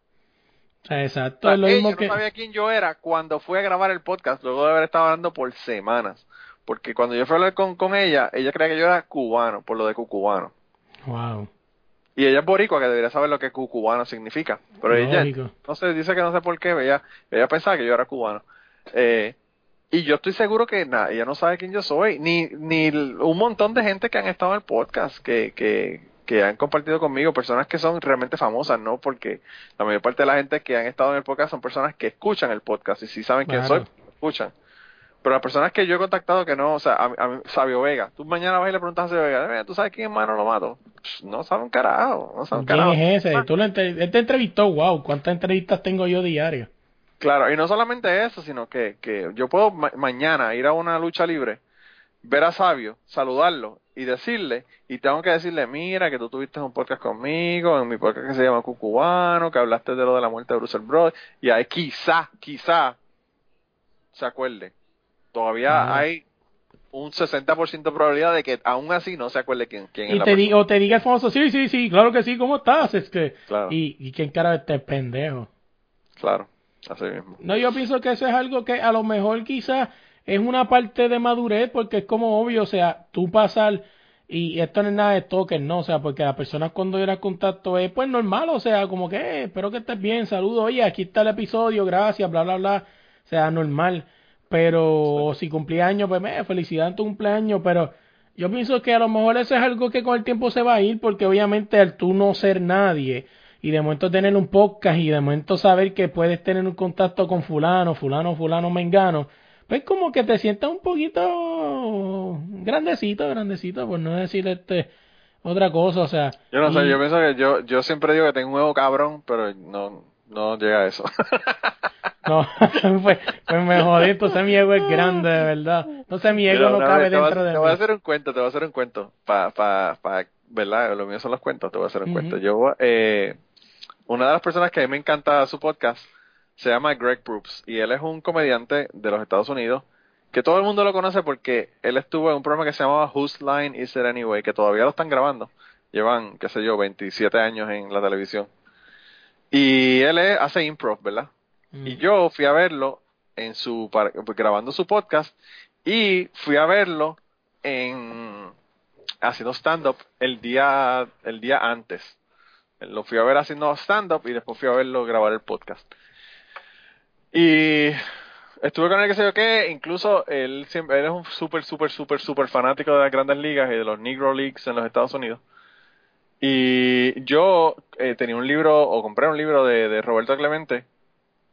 O exacto, sea, es lo ella mismo no que, sabía quién yo era cuando fui a grabar el podcast, luego de haber estado hablando por semanas. Porque cuando yo fui a hablar con, con ella, ella creía que yo era cubano, por lo de cucubano. wow, Y ella es boricua, que debería saber lo que cu- cubano significa. Pero ella, no sé, dice que no sé por qué, ella, ella pensaba que yo era cubano. Eh, y yo estoy seguro que nada, ella no sabe quién yo soy, ni, ni un montón de gente que han estado en el podcast, que, que, que han compartido conmigo, personas que son realmente famosas, ¿no? Porque la mayor parte de la gente que han estado en el podcast son personas que escuchan el podcast y sí saben quién Claro. soy, escuchan. Pero las personas que yo he contactado que no, o sea, a, a Sabio Vega, tú mañana vas y le preguntas a Sabio Vega, "Mira, ¿tú sabes quién es Mano lo mato? Psh, No sabe un carajo, no sabe un ¿quién carajo. es ese? Tú lo él te entrevistó, wow, ¿cuántas entrevistas tengo yo diario? Claro, y no solamente eso, sino que, que yo puedo ma- mañana ir a una lucha libre, ver a Sabio, saludarlo y decirle, y tengo que decirle, mira, que tú tuviste un podcast conmigo, en mi podcast que se llama Cucubano, que hablaste de lo de la muerte de Bruce Brothers, y ahí quizá, quizá se acuerde. Todavía hay un 60% de probabilidad de que aún así no se acuerde quién, quién Y la te, persona. di, o te diga el famoso, sí, sí, sí, claro que sí, ¿cómo estás? Es que, Claro. y, y quién cara este pendejo. Claro, así mismo. No, yo pienso que eso es algo que a lo mejor quizás es una parte de madurez, porque es como obvio, o sea, tú pasar, y esto no es nada de token, no, o sea, porque las personas cuando yo las contacto es pues normal, o sea, como que, eh, espero que estés bien, saludos, oye, aquí está el episodio, gracias, bla, bla, bla, o sea, normal, pero si cumplí años, pues, eh, felicidad en tu cumpleaños, pero yo pienso que a lo mejor eso es algo que con el tiempo se va a ir, porque obviamente al tú no ser nadie, y de momento tener un podcast y de momento saber que puedes tener un contacto con fulano, fulano, fulano, mengano, pues como que te sientas un poquito grandecito, grandecito, por no decir este otra cosa, o sea. Yo no sé, yo pienso que yo, yo siempre digo que tengo un huevo cabrón, pero no, no llega a eso. No, pues, pues me jodí, entonces mi ego es grande, de verdad. Entonces mi ego no cabe vez dentro de Te voy a hacer un cuento, te voy a hacer un cuento. Pa, pa, pa, ¿Verdad? Lo mío son los cuentos, te voy a hacer un Ujú. cuento. Yo, eh, una de las personas que a mí me encanta su podcast se llama Greg Proops y él es un comediante de los Estados Unidos que todo el mundo lo conoce porque él estuvo en un programa que se llamaba Whose Line Is It Anyway, que todavía lo están grabando. Llevan, qué sé yo, 27 años en la televisión. Y él es- hace improv, ¿verdad? Y yo fui a verlo en su para- grabando su podcast y fui a verlo en haciendo stand-up el día, el día antes. Lo fui a ver haciendo stand-up y después fui a verlo grabar el podcast. Y estuve con él que sé yo qué, incluso él, es un súper, súper, súper, súper fanático de las grandes ligas y de los Negro Leagues en los Estados Unidos. Y yo eh, tenía un libro, o compré un libro de Roberto Clemente,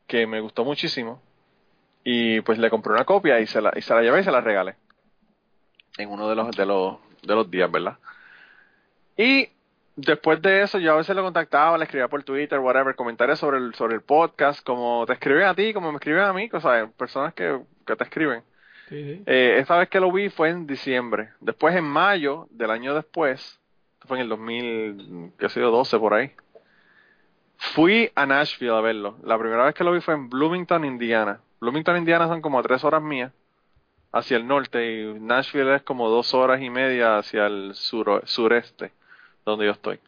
que me gustó muchísimo. Y pues le compré una copia y se la, y se la llevé y se la regalé. En uno de los, de los, de los días, ¿verdad? Y después de eso, yo a veces lo contactaba, le escribía por Twitter, whatever, comentarios sobre el, sobre el podcast, como te escriben a ti, como me escriben a mí, cosas, personas que, que te escriben. Sí, sí. Eh, esta vez que lo vi fue en diciembre. Después, en mayo del año después, fue en el 2000, qué sé yo, 12 por ahí, fui a Nashville a verlo. La primera vez que lo vi fue en Bloomington, Indiana. Bloomington, Indiana son como tres horas mías hacia el norte y Nashville es como dos horas y media hacia el sur, sureste, donde yo estoy.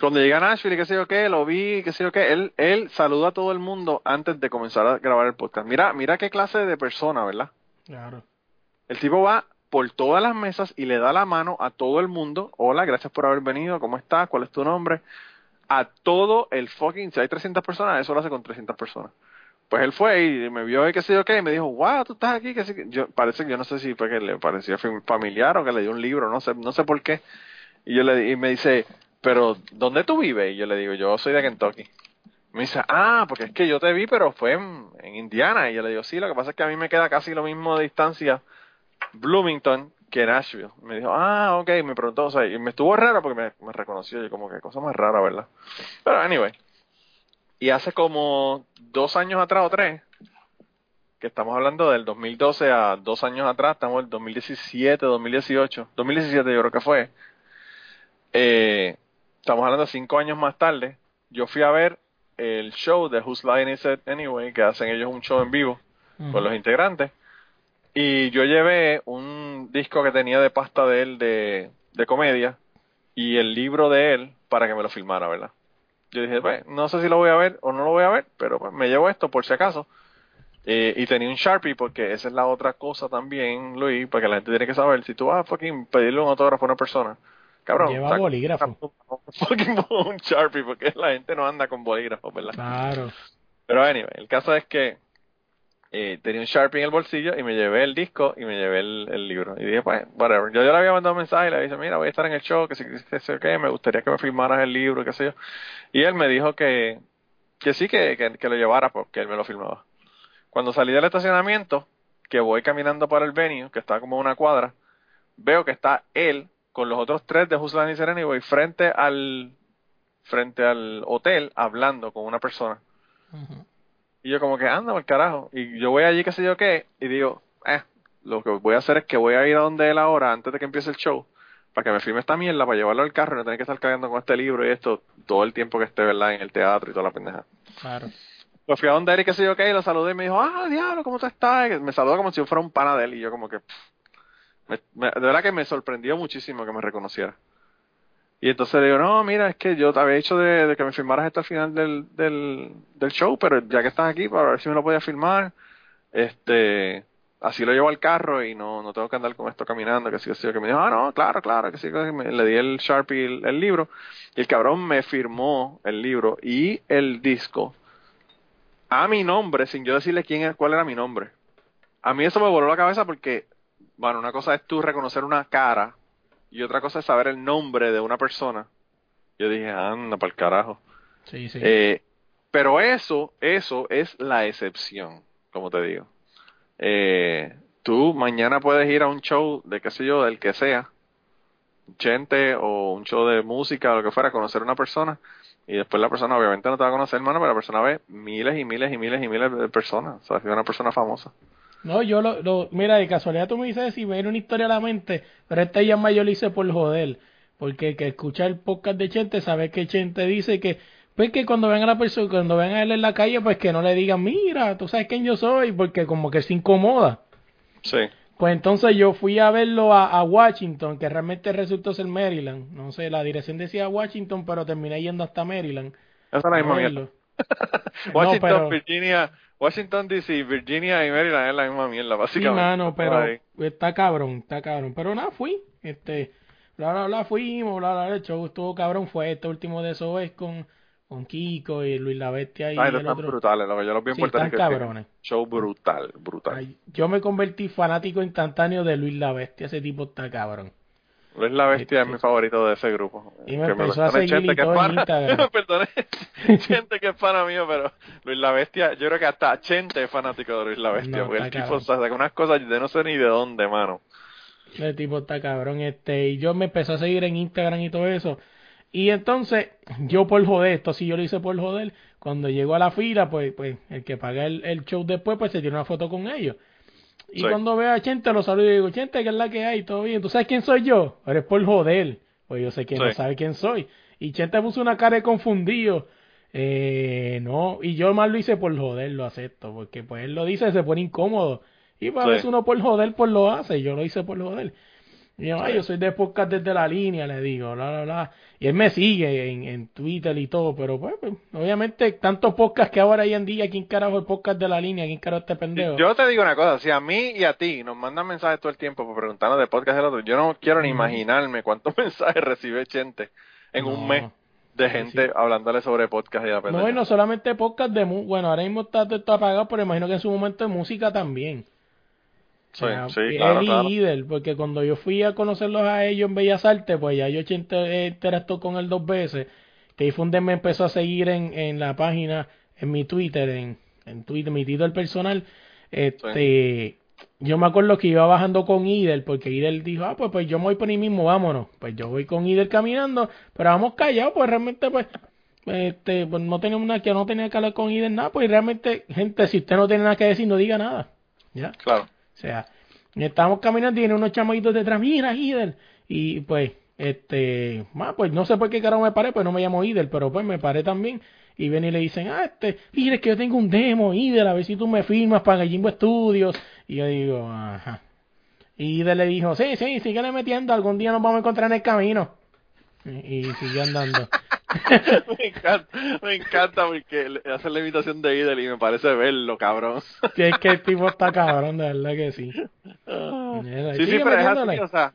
Cuando llegué a Nashville, qué sé yo qué, lo vi, qué sé yo qué, él, él saluda a todo el mundo antes de comenzar a grabar el podcast. Mira, mira qué clase de persona, ¿verdad? Claro. El tipo va por todas las mesas y le da la mano a todo el mundo. Hola, gracias por haber venido, ¿cómo estás? ¿Cuál es tu nombre? A todo el fucking, si hay 300 personas, eso lo hace con 300 personas. Pues él fue y me vio y qué sé yo qué, y me dijo, wow, tú estás aquí, que sí, que-". yo, parece que yo no sé si fue que le parecía fam- familiar o que le dio un libro, no sé, no sé por qué. Y yo le y me dice, pero ¿dónde tú vives? Y yo le digo, yo soy de Kentucky. Me dice, ah, porque es que yo te vi, pero fue en, en Indiana. Y yo le digo, sí, lo que pasa es que a mí me queda casi lo mismo de distancia Bloomington que Nashville. Me dijo, ah, ok, me preguntó, o sea, y me estuvo raro porque me, me reconoció, yo como que cosa más rara, ¿verdad? Pero anyway. Y hace como dos años atrás o tres, que estamos hablando del 2012 a dos años atrás, estamos en el 2017, 2018, 2017 yo creo que fue. Eh, estamos hablando cinco años más tarde. Yo fui a ver el show de Whose Line Is It Anyway, que hacen ellos un show en vivo con los integrantes. Y yo llevé un disco que tenía de pasta de él de, de comedia y el libro de él para que me lo filmara, ¿verdad? Yo dije, pues, no sé si lo voy a ver o no lo voy a ver, pero pues, me llevo esto por si acaso. Eh, y tenía un Sharpie porque esa es la otra cosa también, Luis, porque la gente tiene que saber, si tú vas a fucking pedirle un autógrafo a una persona, cabrón, Lleva saca- bolígrafo. fucking un Sharpie porque la gente no anda con bolígrafos, ¿verdad? Claro. Pero anyway, el caso es que tenía un Sharpie en el bolsillo y me llevé el disco y me llevé el, libro. Y dije, pues, whatever. Yo, yo le había mandado un mensaje y le dije, mira, voy a estar en el show, que sé que qué, me gustaría que me firmaras el libro, qué sé yo. Y él me dijo que, que sí, que, que, que lo llevara porque él me lo firmaba. Cuando salí del estacionamiento, que voy caminando para el venue, que está como una cuadra, veo que está él con los otros tres de Who's Line Is It Anyway frente al, frente al hotel hablando con una persona. Ujú. Y yo como que anda por carajo. Y yo voy allí, qué sé yo qué, y digo, eh, lo que voy a hacer es que voy a ir a donde él ahora, antes de que empiece el show, para que me firme esta mierda, para llevarlo al carro y no tener que estar cargando con este libro y esto todo el tiempo que esté, ¿verdad? En el teatro y toda la pendeja. Claro. Pues fui a donde él y qué sé yo qué, y lo saludé y me dijo, ah, diablo, ¿cómo tú estás? Y me saludó como si yo fuera un pana de él y yo como que, pff, me- me- de verdad que me sorprendió muchísimo que me reconociera. Y entonces le digo, no, mira, es que yo te había dicho de, que me firmaras esto al final del, del, show, pero ya que estás aquí, para ver si me lo podías firmar, este, así lo llevo al carro y no, no tengo que andar con esto caminando, que sí, que sí, que me dijo, ah, no, claro, claro, que sí, que le di el Sharpie, el, el libro, y el cabrón me firmó el libro y el disco a mi nombre, sin yo decirle quién cuál era mi nombre. A mí eso me voló la cabeza porque, bueno, una cosa es tú reconocer una cara y otra cosa es saber el nombre de una persona. Yo dije, anda, para el carajo. Sí, sí. Eh, pero eso, eso es la excepción, como te digo. Eh, tú mañana puedes ir a un show de qué sé yo, del que sea, gente o un show de música o lo que fuera, conocer a una persona y después la persona obviamente no te va a conocer, hermano, pero la persona ve miles y miles y miles y miles de personas, o sea, es una persona famosa. No, yo lo, lo, mira, de casualidad tú me dices si me viene una historia a la mente, pero esta llama yo lo hice por joder, porque que escucha el podcast de Chente, sabe que Chente dice que, pues que cuando ven a la persona, cuando ven a él en la calle, pues que no le digan, mira, tú sabes quién yo soy, porque como que se incomoda. Sí. Pues entonces yo fui a verlo a, a Washington, que realmente resultó ser Maryland. No sé, la dirección decía Washington, pero terminé yendo hasta Maryland. Esa es la misma mierda. Washington, pero- Virginia, Washington DC, Virginia y Maryland es la misma mierda, Sí, básicamente. mano, pero está cabrón, está cabrón. Pero nada, fui. Este, bla, bla, bla, fuimos, bla, bla, el show estuvo cabrón, fue este último de eso es con, con Kiko y Luis La Bestia y Ay, el están otro. brutales, lo que yo los vi en Sí, Puerto están Rico. cabrones. Show brutal, brutal. Ay, yo me convertí fanático instantáneo de Luis La Bestia, ese tipo está cabrón. Luis la Bestia es Este- mi favorito de ese grupo. Y me Que empezó a perdone seguir Chente, y que es todo Instagram. Perdone, Chente que es pana mío, pero Luis la Bestia, yo creo que hasta Chente es fanático de Luis la Bestia, No, porque el tipo saca unas cosas de no sé ni de dónde, mano. Ese tipo está cabrón, este, y yo me empecé a seguir en Instagram y todo eso. Y entonces, yo por joder, esto sí yo lo hice por joder, cuando llego a la fila, pues, pues, el que paga el, el show después, pues se tiene una foto con ellos. Y Sí. cuando veo a Chente, lo saludo y digo, Chente, ¿qué es la que hay? ¿Todo bien? ¿Tú sabes quién soy yo? Eres por joder. Pues yo sé que no Sí. sabe quién soy. Y Chente puso una cara de confundido. Eh, no, y yo más lo hice por joder, lo acepto, porque pues él lo dice, se pone incómodo. Y pues a veces uno por joder, pues lo hace, yo lo hice por joder. Y yo, ay, Sí. yo soy de podcast desde la línea, le digo, bla, bla, bla. Y él me sigue en, en Twitter y todo, pero pues, pues, obviamente, tantos podcasts que ahora hoy en día, ¿quién carajo el podcast de la línea? ¿Quién carajo este pendejo? Yo te digo una cosa, si a mí y a ti nos mandan mensajes todo el tiempo por preguntarnos de podcast del otro, yo no quiero ni imaginarme cuántos mensajes recibe Chente en No. un mes de gente sí. hablándole sobre podcast y la pendeja. No, y no solamente podcast de mu bueno, ahora mismo está todo esto apagado, pero imagino que en su momento de música también. Sí, O sea, sí, claro, claro. Idel, porque cuando yo fui a conocerlos a ellos en Bellas Artes, pues ya yo inter- interactué con él dos veces. Que ahí fue donde me empezó a seguir en, en la página, en mi Twitter, en, en Twitter, mi Twitter personal. Este, yo me acuerdo que iba bajando con Idel, porque Idel dijo, ah, pues, pues yo me voy por ahí mismo, vámonos. Pues yo voy con Idel caminando, pero vamos callados, pues realmente, pues, este, pues no tenemos nada que no tenía que hablar con Idel, nada, pues realmente, gente, si usted no tiene nada que decir, no diga nada. ¿Ya? Claro. O sea, estábamos caminando y vienen unos chamaquitos detrás, mira, Idel. Y pues, este, más, pues no sé por qué carajo me paré, pues no me llamo Idel, pero pues me paré también. Y ven y le dicen, ah, este, mire, es que yo tengo un demo, Idel, a ver si tú me firmas para Gallimbo Studios. Y yo digo, ajá. Y Idel le dijo, sí, sí, síguele metiendo, algún día nos vamos a encontrar en el camino. Y, y sigue andando. me encanta, me encanta porque hace la imitación de Idel y me parece verlo, cabrón. Sí, es que el tipo está cabrón, de verdad que sí. Mira, Sí, sí, pero es metiéndole. así, o sea,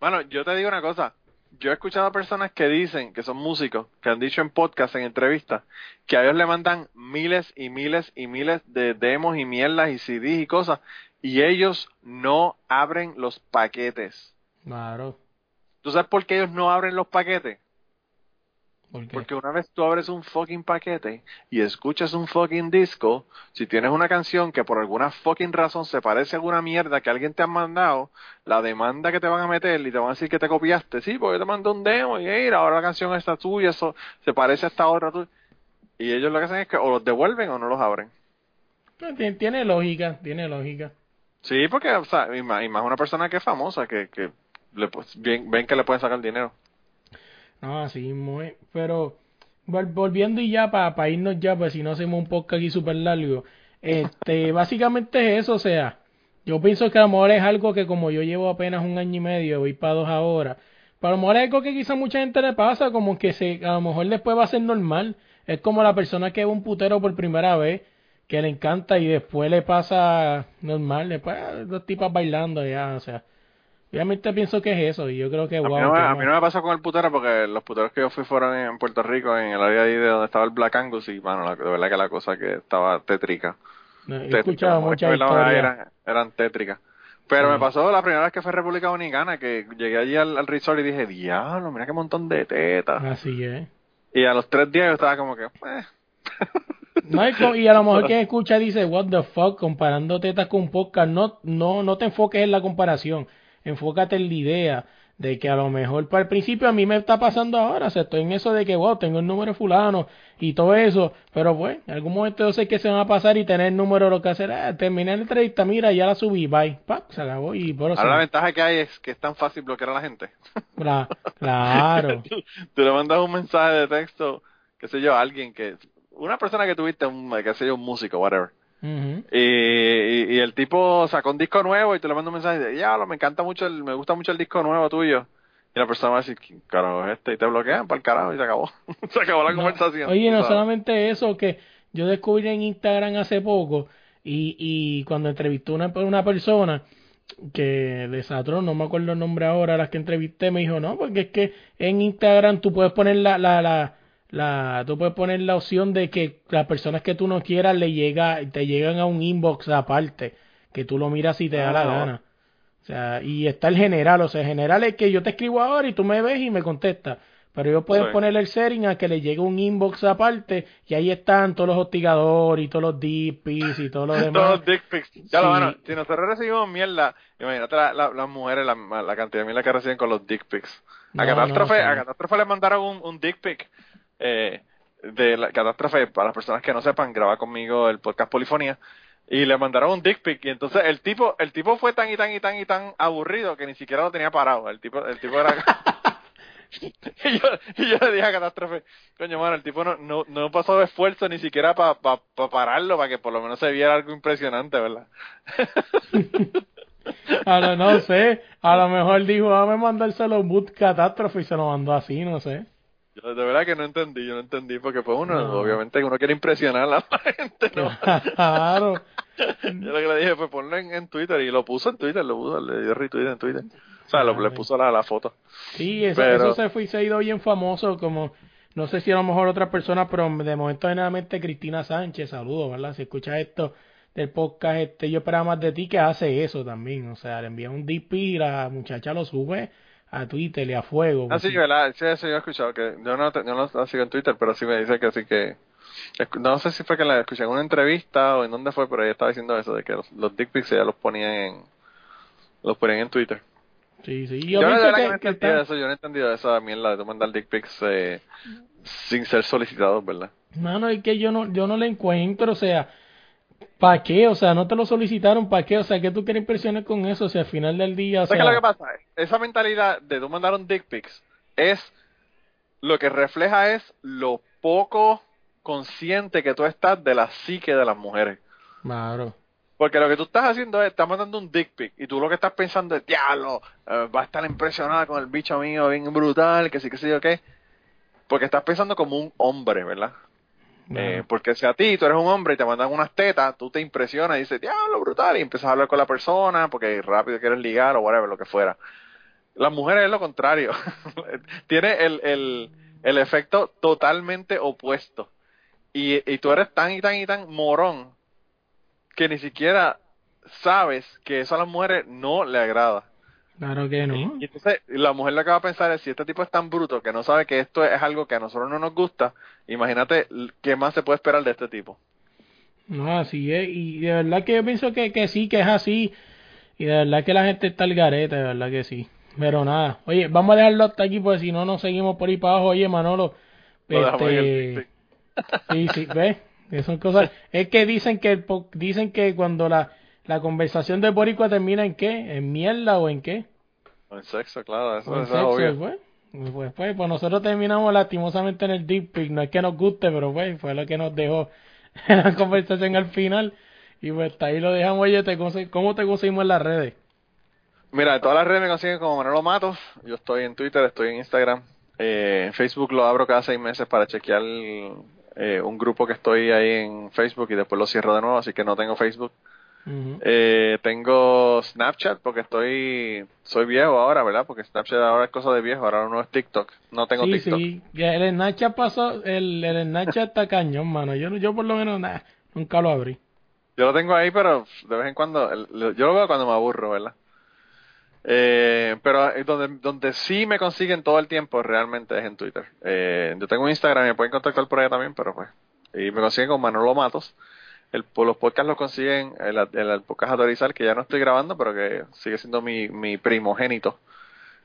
bueno, yo te digo una cosa, yo he escuchado a personas que dicen, que son músicos, que han dicho en podcast, en entrevistas, que a ellos le mandan miles y miles y miles de demos y mierdas y CDs y cosas, y ellos no abren los paquetes. Claro. ¿Tú sabes por qué ellos no abren los paquetes? Porque una vez tú abres un fucking paquete y escuchas un fucking disco, si tienes una canción que por alguna fucking razón se parece a alguna mierda que alguien te ha mandado, la demanda que te van a meter y te van a decir que te copiaste, sí, porque yo te mandé un demo y mira, ahora la canción está tuya, eso se parece a esta otra tuya. Y ellos lo que hacen es que o los devuelven o no los abren. Tiene, tiene lógica, tiene lógica. Sí, porque, o sea, y más, y más una persona que es famosa, que, que le, pues, bien, ven que le pueden sacar dinero. No, así muy. Pero vol- volviendo y ya para irnos ya, pues si no hacemos un podcast aquí súper largo. Este, básicamente es eso, o sea, yo pienso que a lo mejor es algo que como yo llevo apenas un año y medio, voy para dos ahora, pero a lo mejor es algo que quizá mucha gente le pasa, como que se, a lo mejor después va a ser normal. Es como la persona que ve un putero por primera vez, que le encanta y después le pasa normal, después ah, dos tipas bailando ya, o sea. Obviamente pienso que es eso, y yo creo que A mí, wow. no me, a mí no me pasó con el putero porque los puteros que yo fui fueron en Puerto Rico, en el área ahí de donde estaba el Black Angus, y bueno, la, de verdad que la cosa que estaba tétrica. No, he tétrica, escuchado muchas historias. Eran, eran tétricas. Pero Sí. me pasó la primera vez que fui a República Dominicana, que llegué allí al, al resort y dije, diablo, mira qué montón de tetas. Así es. Y a los tres días yo estaba como que, eh. No, y, a lo mejor quien escucha dice, what the fuck, comparando tetas con podcast. No, no, no te enfoques en la comparación. Enfócate en la idea de que a lo mejor para el principio a mí me está pasando ahora. O sea, estoy en eso de que, wow, tengo el número fulano y todo eso. Pero pues, en algún momento yo sé que se van a pasar y tener el número lo que hacer. Ah, terminé la entrevista, mira, ya la subí, bye. Pa, se acabó y por Ahora la ventaja que hay es que es tan fácil bloquear a la gente. Claro. tú, tú le mandas un mensaje de texto, qué sé yo, a alguien que, una persona que tuviste, un, qué sé yo, un músico, whatever. Y, y, y el tipo sacó un disco nuevo y te le manda un mensaje de, ya, me encanta mucho, el, me gusta mucho el disco nuevo tuyo. Y la persona va a decir, ¿quién carajo es este? Y te bloquean para el carajo y se acabó. se acabó la No, conversación. Oye, no sabes. solamente eso, que yo descubrí en Instagram hace poco y, y cuando entrevisté a una, una persona que de Saturn, no me acuerdo el nombre ahora, las que entrevisté, me dijo, no, porque es que en Instagram tú puedes poner la, la, la, la, tú puedes poner la opción de que las personas que tú no quieras le llega, te llegan a un inbox aparte, que tú lo miras y te da la Ah. gana. O sea, y está el general, o sea, el general es que yo te escribo ahora y tú me ves y me contestas. Pero ellos pueden Sí. ponerle el setting a que le llegue un inbox aparte y ahí están todos los hostigadores y todos los DPs y todo lo demás. Todos los dick pics. Ya lo Sí. bueno, si nosotros recibimos mierda, imagínate la- la- las mujeres, la, la cantidad de mierda que reciben con los dick pics. A No, Catástrofe, no, a Catástrofe le mandaron un, un dick pic. Eh, de la Catástrofe, para las personas que no sepan, graba conmigo el podcast Polifonía. Y le mandaron un dick pic. Y entonces el tipo, el tipo fue tan y tan y tan y tan aburrido que ni siquiera lo tenía parado. El tipo, el tipo era. y, yo, y yo le dije a Catástrofe, coño, mano, el tipo no, no, no pasó esfuerzo ni siquiera para pa, pa pararlo, para que por lo menos se viera algo impresionante, ¿verdad? A lo, no sé, a lo mejor dijo, dame mandárselo boot catástrofe y se lo mandó así, no sé. Yo de verdad que no entendí, yo no entendí, porque pues uno, No. obviamente uno quiere impresionar a la gente, ¿no? Claro. Yo lo que le dije fue ponlo en, en Twitter y lo puso en Twitter, lo puso, le dio retweet en Twitter. O sea, lo, le puso la, la foto. Sí, eso, Pero- eso se fue y se ha ido bien famoso, como, no sé si a lo mejor otras personas, pero de momento generalmente Cristina Sánchez, saludos, ¿verdad? Si escuchas esto del podcast, este, yo esperaba más de ti que hace eso también, o sea, le envía un DP y la muchacha lo sube a Twitter y a fuego. Ah, sí, ¿verdad? Sí, eso yo he escuchado, que yo no, yo no lo sigo en Twitter, pero sí me dice que sí que... No sé si fue que la escuché en una entrevista o en dónde fue, pero ella estaba diciendo eso, de que los, los dick pics ella los ponían en... Los ponían en Twitter. Sí, sí, Yo, yo, que, que, no que está- eso, yo no he entendido esa mierda de mandar dick pics eh, sin ser solicitados, ¿verdad? Mano, es que yo no, yo no le encuentro, o sea, ¿para qué? O sea, no te lo solicitaron, ¿para qué? O sea, ¿qué tú quieres impresionar con eso? O sea, al final del día, o ¿Sabes sea, qué es lo que pasa? Esa mentalidad de tú mandar un dick pics es lo que refleja es lo poco consciente que tú estás de la psique de las mujeres. claro. Porque lo que tú estás haciendo es, estás mandando un dick pic y tú lo que estás pensando es, diablo, eh, va a estar impresionada con el bicho mío bien brutal, que sí, que sí, o qué. Porque estás pensando como un hombre, ¿verdad? Eh, porque si a ti tú eres un hombre y te mandan unas tetas, tú te impresionas y dices, diablo, brutal, y empiezas a hablar con la persona porque rápido quieres ligar o whatever, lo que fuera. Las mujeres es lo contrario. Tiene el, el, el efecto totalmente opuesto. Y, y tú eres tan y tan y tan morón que ni siquiera sabes que eso a las mujeres no le agrada. Claro que no. Y entonces la mujer lo que va a pensar es si este tipo es tan bruto que no sabe que esto es algo que a nosotros no nos gusta, imagínate qué más se puede esperar de este tipo. No, así es. Y de verdad que yo pienso que, que sí, que es así. Y de verdad que la gente está al garete, de verdad que sí. Pero nada. Oye, vamos a dejarlo hasta aquí porque si no, nos seguimos por ahí para abajo. Oye, Manolo. El Este, sí, sí, ¿ves? Que son cosas. Es que dicen que dicen que cuando la, la conversación de Boricua termina en qué? ¿En mierda o en qué? En sexo, claro, eso, O en eso es obvio. pues. Pues, pues, pues nosotros terminamos lastimosamente en el deep pic. No es que nos guste, pero pues fue lo que nos dejó la conversación al final. Y pues hasta ahí lo dejamos. Oye, te ¿cómo te conseguimos en las redes? Mira, en todas las redes me consiguen como Manolo Matos. Yo estoy en Twitter, estoy en Instagram. Eh, Facebook lo abro cada seis meses para chequear eh, un grupo que estoy ahí en Facebook y después lo cierro de nuevo, así que no tengo Facebook. Eh, tengo Snapchat porque estoy soy viejo ahora, ¿verdad? Porque Snapchat ahora es cosa de viejo, ahora no es TikTok. No tengo sí, TikTok. sí. El Snapchat pasó, el, el Snapchat está cañón, mano. Yo, yo por lo menos nada, nunca lo abrí. Yo lo tengo ahí, pero de vez en cuando, el- yo lo veo cuando me aburro, ¿verdad? Eh, pero eh, donde, donde sí me consiguen todo el tiempo realmente es en Twitter. Eh, yo tengo un Instagram, me pueden contactar por ahí también, pero pues. Y me consiguen con Manolo Matos. El, los podcasts los consiguen, el, el, podcast Autorizar, que ya no estoy grabando, pero que sigue siendo mi, mi primogénito.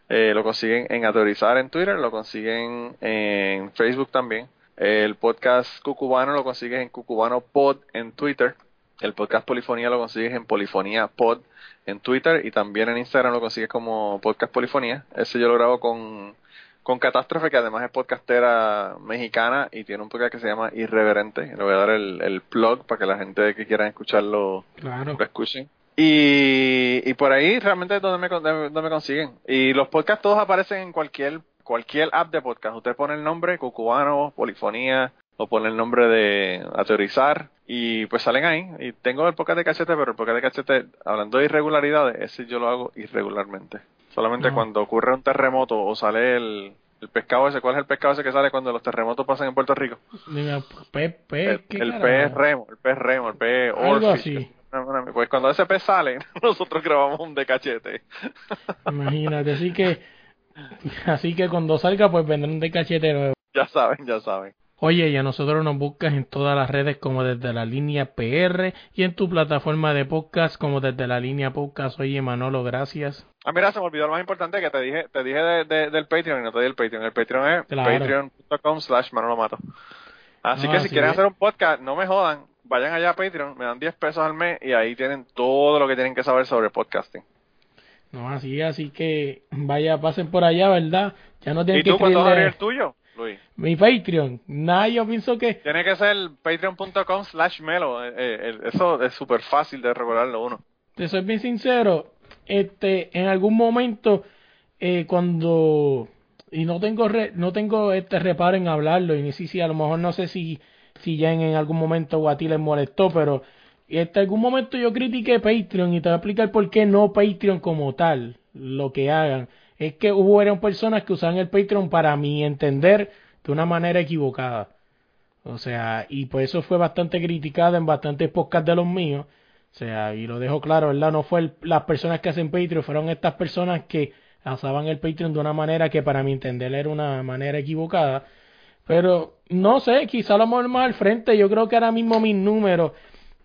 Eh, lo consiguen en Autorizar en Twitter, lo consiguen en Facebook también. El podcast Cucubano lo consigues en Cucubano Pod en Twitter. El podcast Polifonía lo consigues en Polifonía Pod en Twitter y también en Instagram lo consigues como Podcast Polifonía. Ese yo lo grabo con, con Catástrofe, que además es podcastera mexicana y tiene un podcast que se llama Irreverente. Le voy a dar el, el plug para que la gente que quiera escucharlo Claro. lo escuchen. Y, y por ahí realmente es donde me, donde me consiguen. Y los podcasts todos aparecen en cualquier cualquier app de podcast. Usted pone el nombre, Cucubano, Polifonía, o pone el nombre de a teorizar y pues salen ahí. Y tengo el podcast de cachete, pero el podcast de cachete, hablando de irregularidades, ese yo lo hago irregularmente. Solamente No. cuando ocurre un terremoto o sale el, el pescado ese. ¿Cuál es el pescado ese que sale cuando los terremotos pasan en Puerto Rico? Diga, pe, pe, el ¿qué el pez remo, el pez remo, el pez Algo así. Pues cuando ese pez sale, nosotros grabamos un de cachete. Imagínate, así que así que cuando salga pues vendrán de cachete nuevo. Ya saben, ya saben. Oye, y a nosotros nos buscas en todas las redes como desde la línea PR y en tu plataforma de podcast como desde la línea podcast. Oye, Manolo, gracias. Ah, mira, se me olvidó lo más importante que te dije, te dije de- de- del Patreon y no te di el Patreon. El Patreon es Claro. patreon.com slash Manolo Mato. Así que si quieren hacer un podcast, no me jodan, vayan allá a Patreon, me dan 10 pesos al mes y ahí tienen todo lo que tienen que saber sobre podcasting. No, así, así que vaya, pasen por allá, ¿verdad? Ya no tienen ¿Y que tú cuándo vas a abrir el tuyo, Luis? mi Patreon. Nada, yo pienso que Tiene que ser patreon.com slash melo. eh, eh, eso es súper fácil de recordarlo uno. te soy bien sincero, este, en algún momento, eh, cuando, y no tengo, re- no tengo este reparo en hablarlo, y ni si, si a lo mejor no sé si, si ya en, algún momento o a ti les molestó, pero este, algún momento yo critiqué Patreon y te voy a explicar por qué no Patreon como tal, lo que hagan. Es que hubo personas que usaban el Patreon para mi entender de una manera equivocada. O sea, y por eso fue bastante criticada en bastantes podcasts de los míos. O sea, y lo dejo claro, ¿verdad? No fue el- las personas que hacen Patreon, fueron estas personas que usaban el Patreon de una manera que para mi entender era una manera equivocada. Pero no sé, quizá lo mejor más al frente. Yo creo que ahora mismo mis números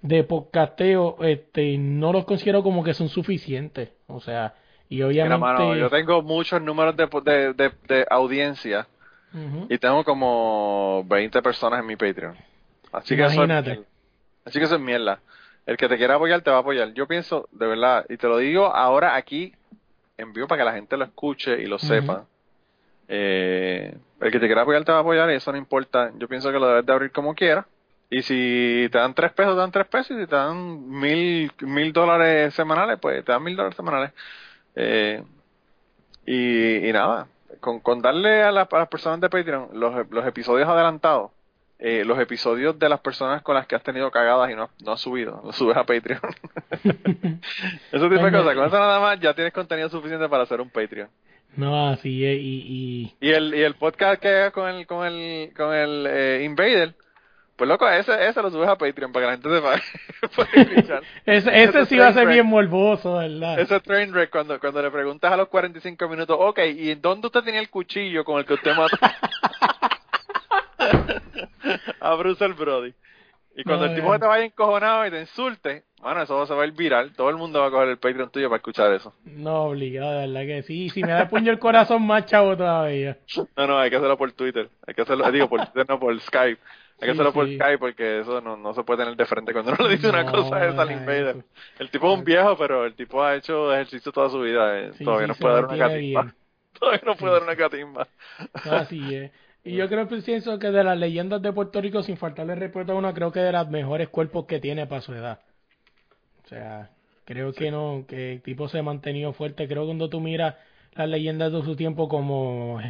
de podcasteo este, no los considero como que son suficientes. O sea, y Mira, obviamente. mano, yo tengo muchos números de, de, de, de audiencia y tengo como 20 personas en mi Patreon. Así que eso es Imagínate. Así que eso es mierda. El que te quiera apoyar te va a apoyar. Yo pienso, de verdad, y te lo digo ahora aquí en vivo para que la gente lo escuche y lo sepa. Eh, el que te quiera apoyar te va a apoyar y eso no importa. Yo pienso que lo debes de abrir como quieras. Y si te dan tres pesos, te dan tres pesos. Y si te dan mil, mil dólares semanales, pues te dan mil dólares semanales. Eh, y, y nada, con, con darle a, la- a las personas de Patreon los, los episodios adelantados, eh, los episodios de las personas con las que has tenido cagadas y no, has- no has subido, los subes a Patreon. Ese tipo de cosas. Con eso nada más ya tienes contenido suficiente para hacer un Patreon. No, así es. Y, y, Y el, y el podcast que hagas con el, con el, con el eh, Invader, pues loco, ese, ese lo subes a Patreon para que la gente sepa. puede escuchar. ese, ese sí va a ser bien morboso, ¿verdad? Ese train wreck cuando, cuando le preguntas a los 45 minutos, ok, ¿y dónde usted tenía el cuchillo con el que usted mató? A Bruce el Brody. Y cuando No, el tipo eh. te vaya encojonado y te insulte, bueno, eso se va a ir viral. Todo el mundo va a coger el Patreon tuyo para escuchar eso. No, obligado, de verdad que sí. Si me da puño el corazón, más chavo todavía. No, no, hay que hacerlo por Twitter. Hay que hacerlo, digo, por Twitter, no por Skype. Hay que Sí, hacerlo por sí. Skype porque eso no, no se puede tener de frente cuando uno le dice una cosa esa al Invader. eso. El tipo es un viejo, pero el tipo ha hecho ejercicio toda su vida. eh. Sí, Todavía no puede dar una catimba. Todavía no puede dar una catimba. Así es. Y yo creo que pienso que de las leyendas de Puerto Rico, sin faltarle respeto a una, creo que de los mejores cuerpos que tiene para su edad. O sea, creo que no, que el tipo se ha mantenido fuerte. Creo que cuando tú miras las leyendas de su tiempo como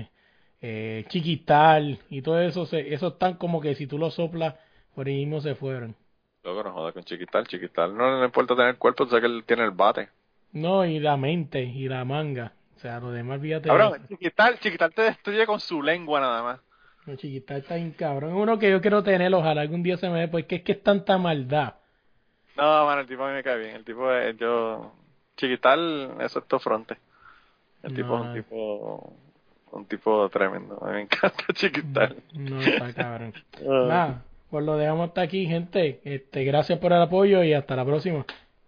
eh, Chiquistal y todo eso, se, esos están como que si tú los soplas, por ahí mismo se fueron. Luego no joda con Chiquital. Chiquital no le importa tener cuerpo, sabes que él tiene el bate. No, y la mente y la manga. O sea, lo demás, fíjate. Cabrón. Chiquital, Chiquital te destruye con su lengua nada más. No, chiquita, está bien cabrón. Es uno que yo quiero tener, ojalá algún día se me dé, porque es que es tanta maldad. No, mano, el tipo a mí me cae bien. El tipo es, yo... Chiquital, eso es todo fronte. El tipo es No. un tipo... Un tipo tremendo. A mí me encanta Chiquital. No, está cabrón. Ah. Nada, pues lo dejamos hasta aquí, gente. Este, gracias por el apoyo y hasta la próxima.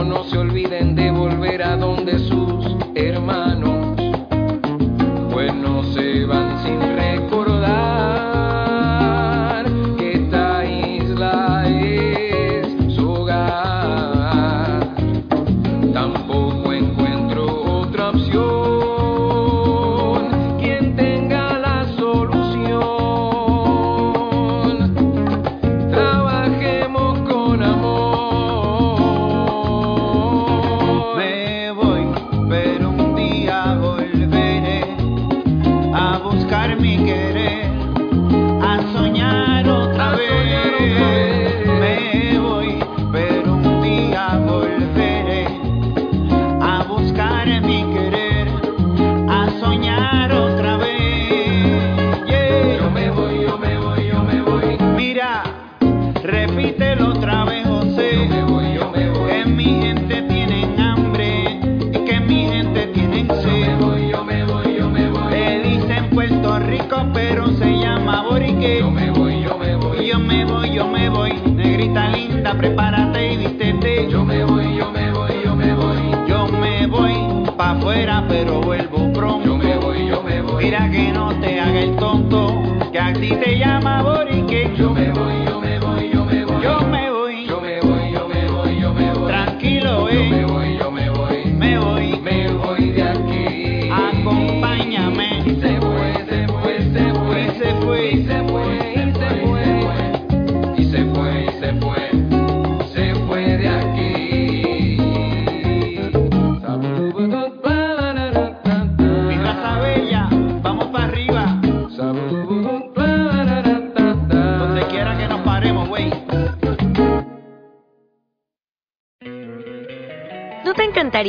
no se olviden de volver a donde sus hermanos.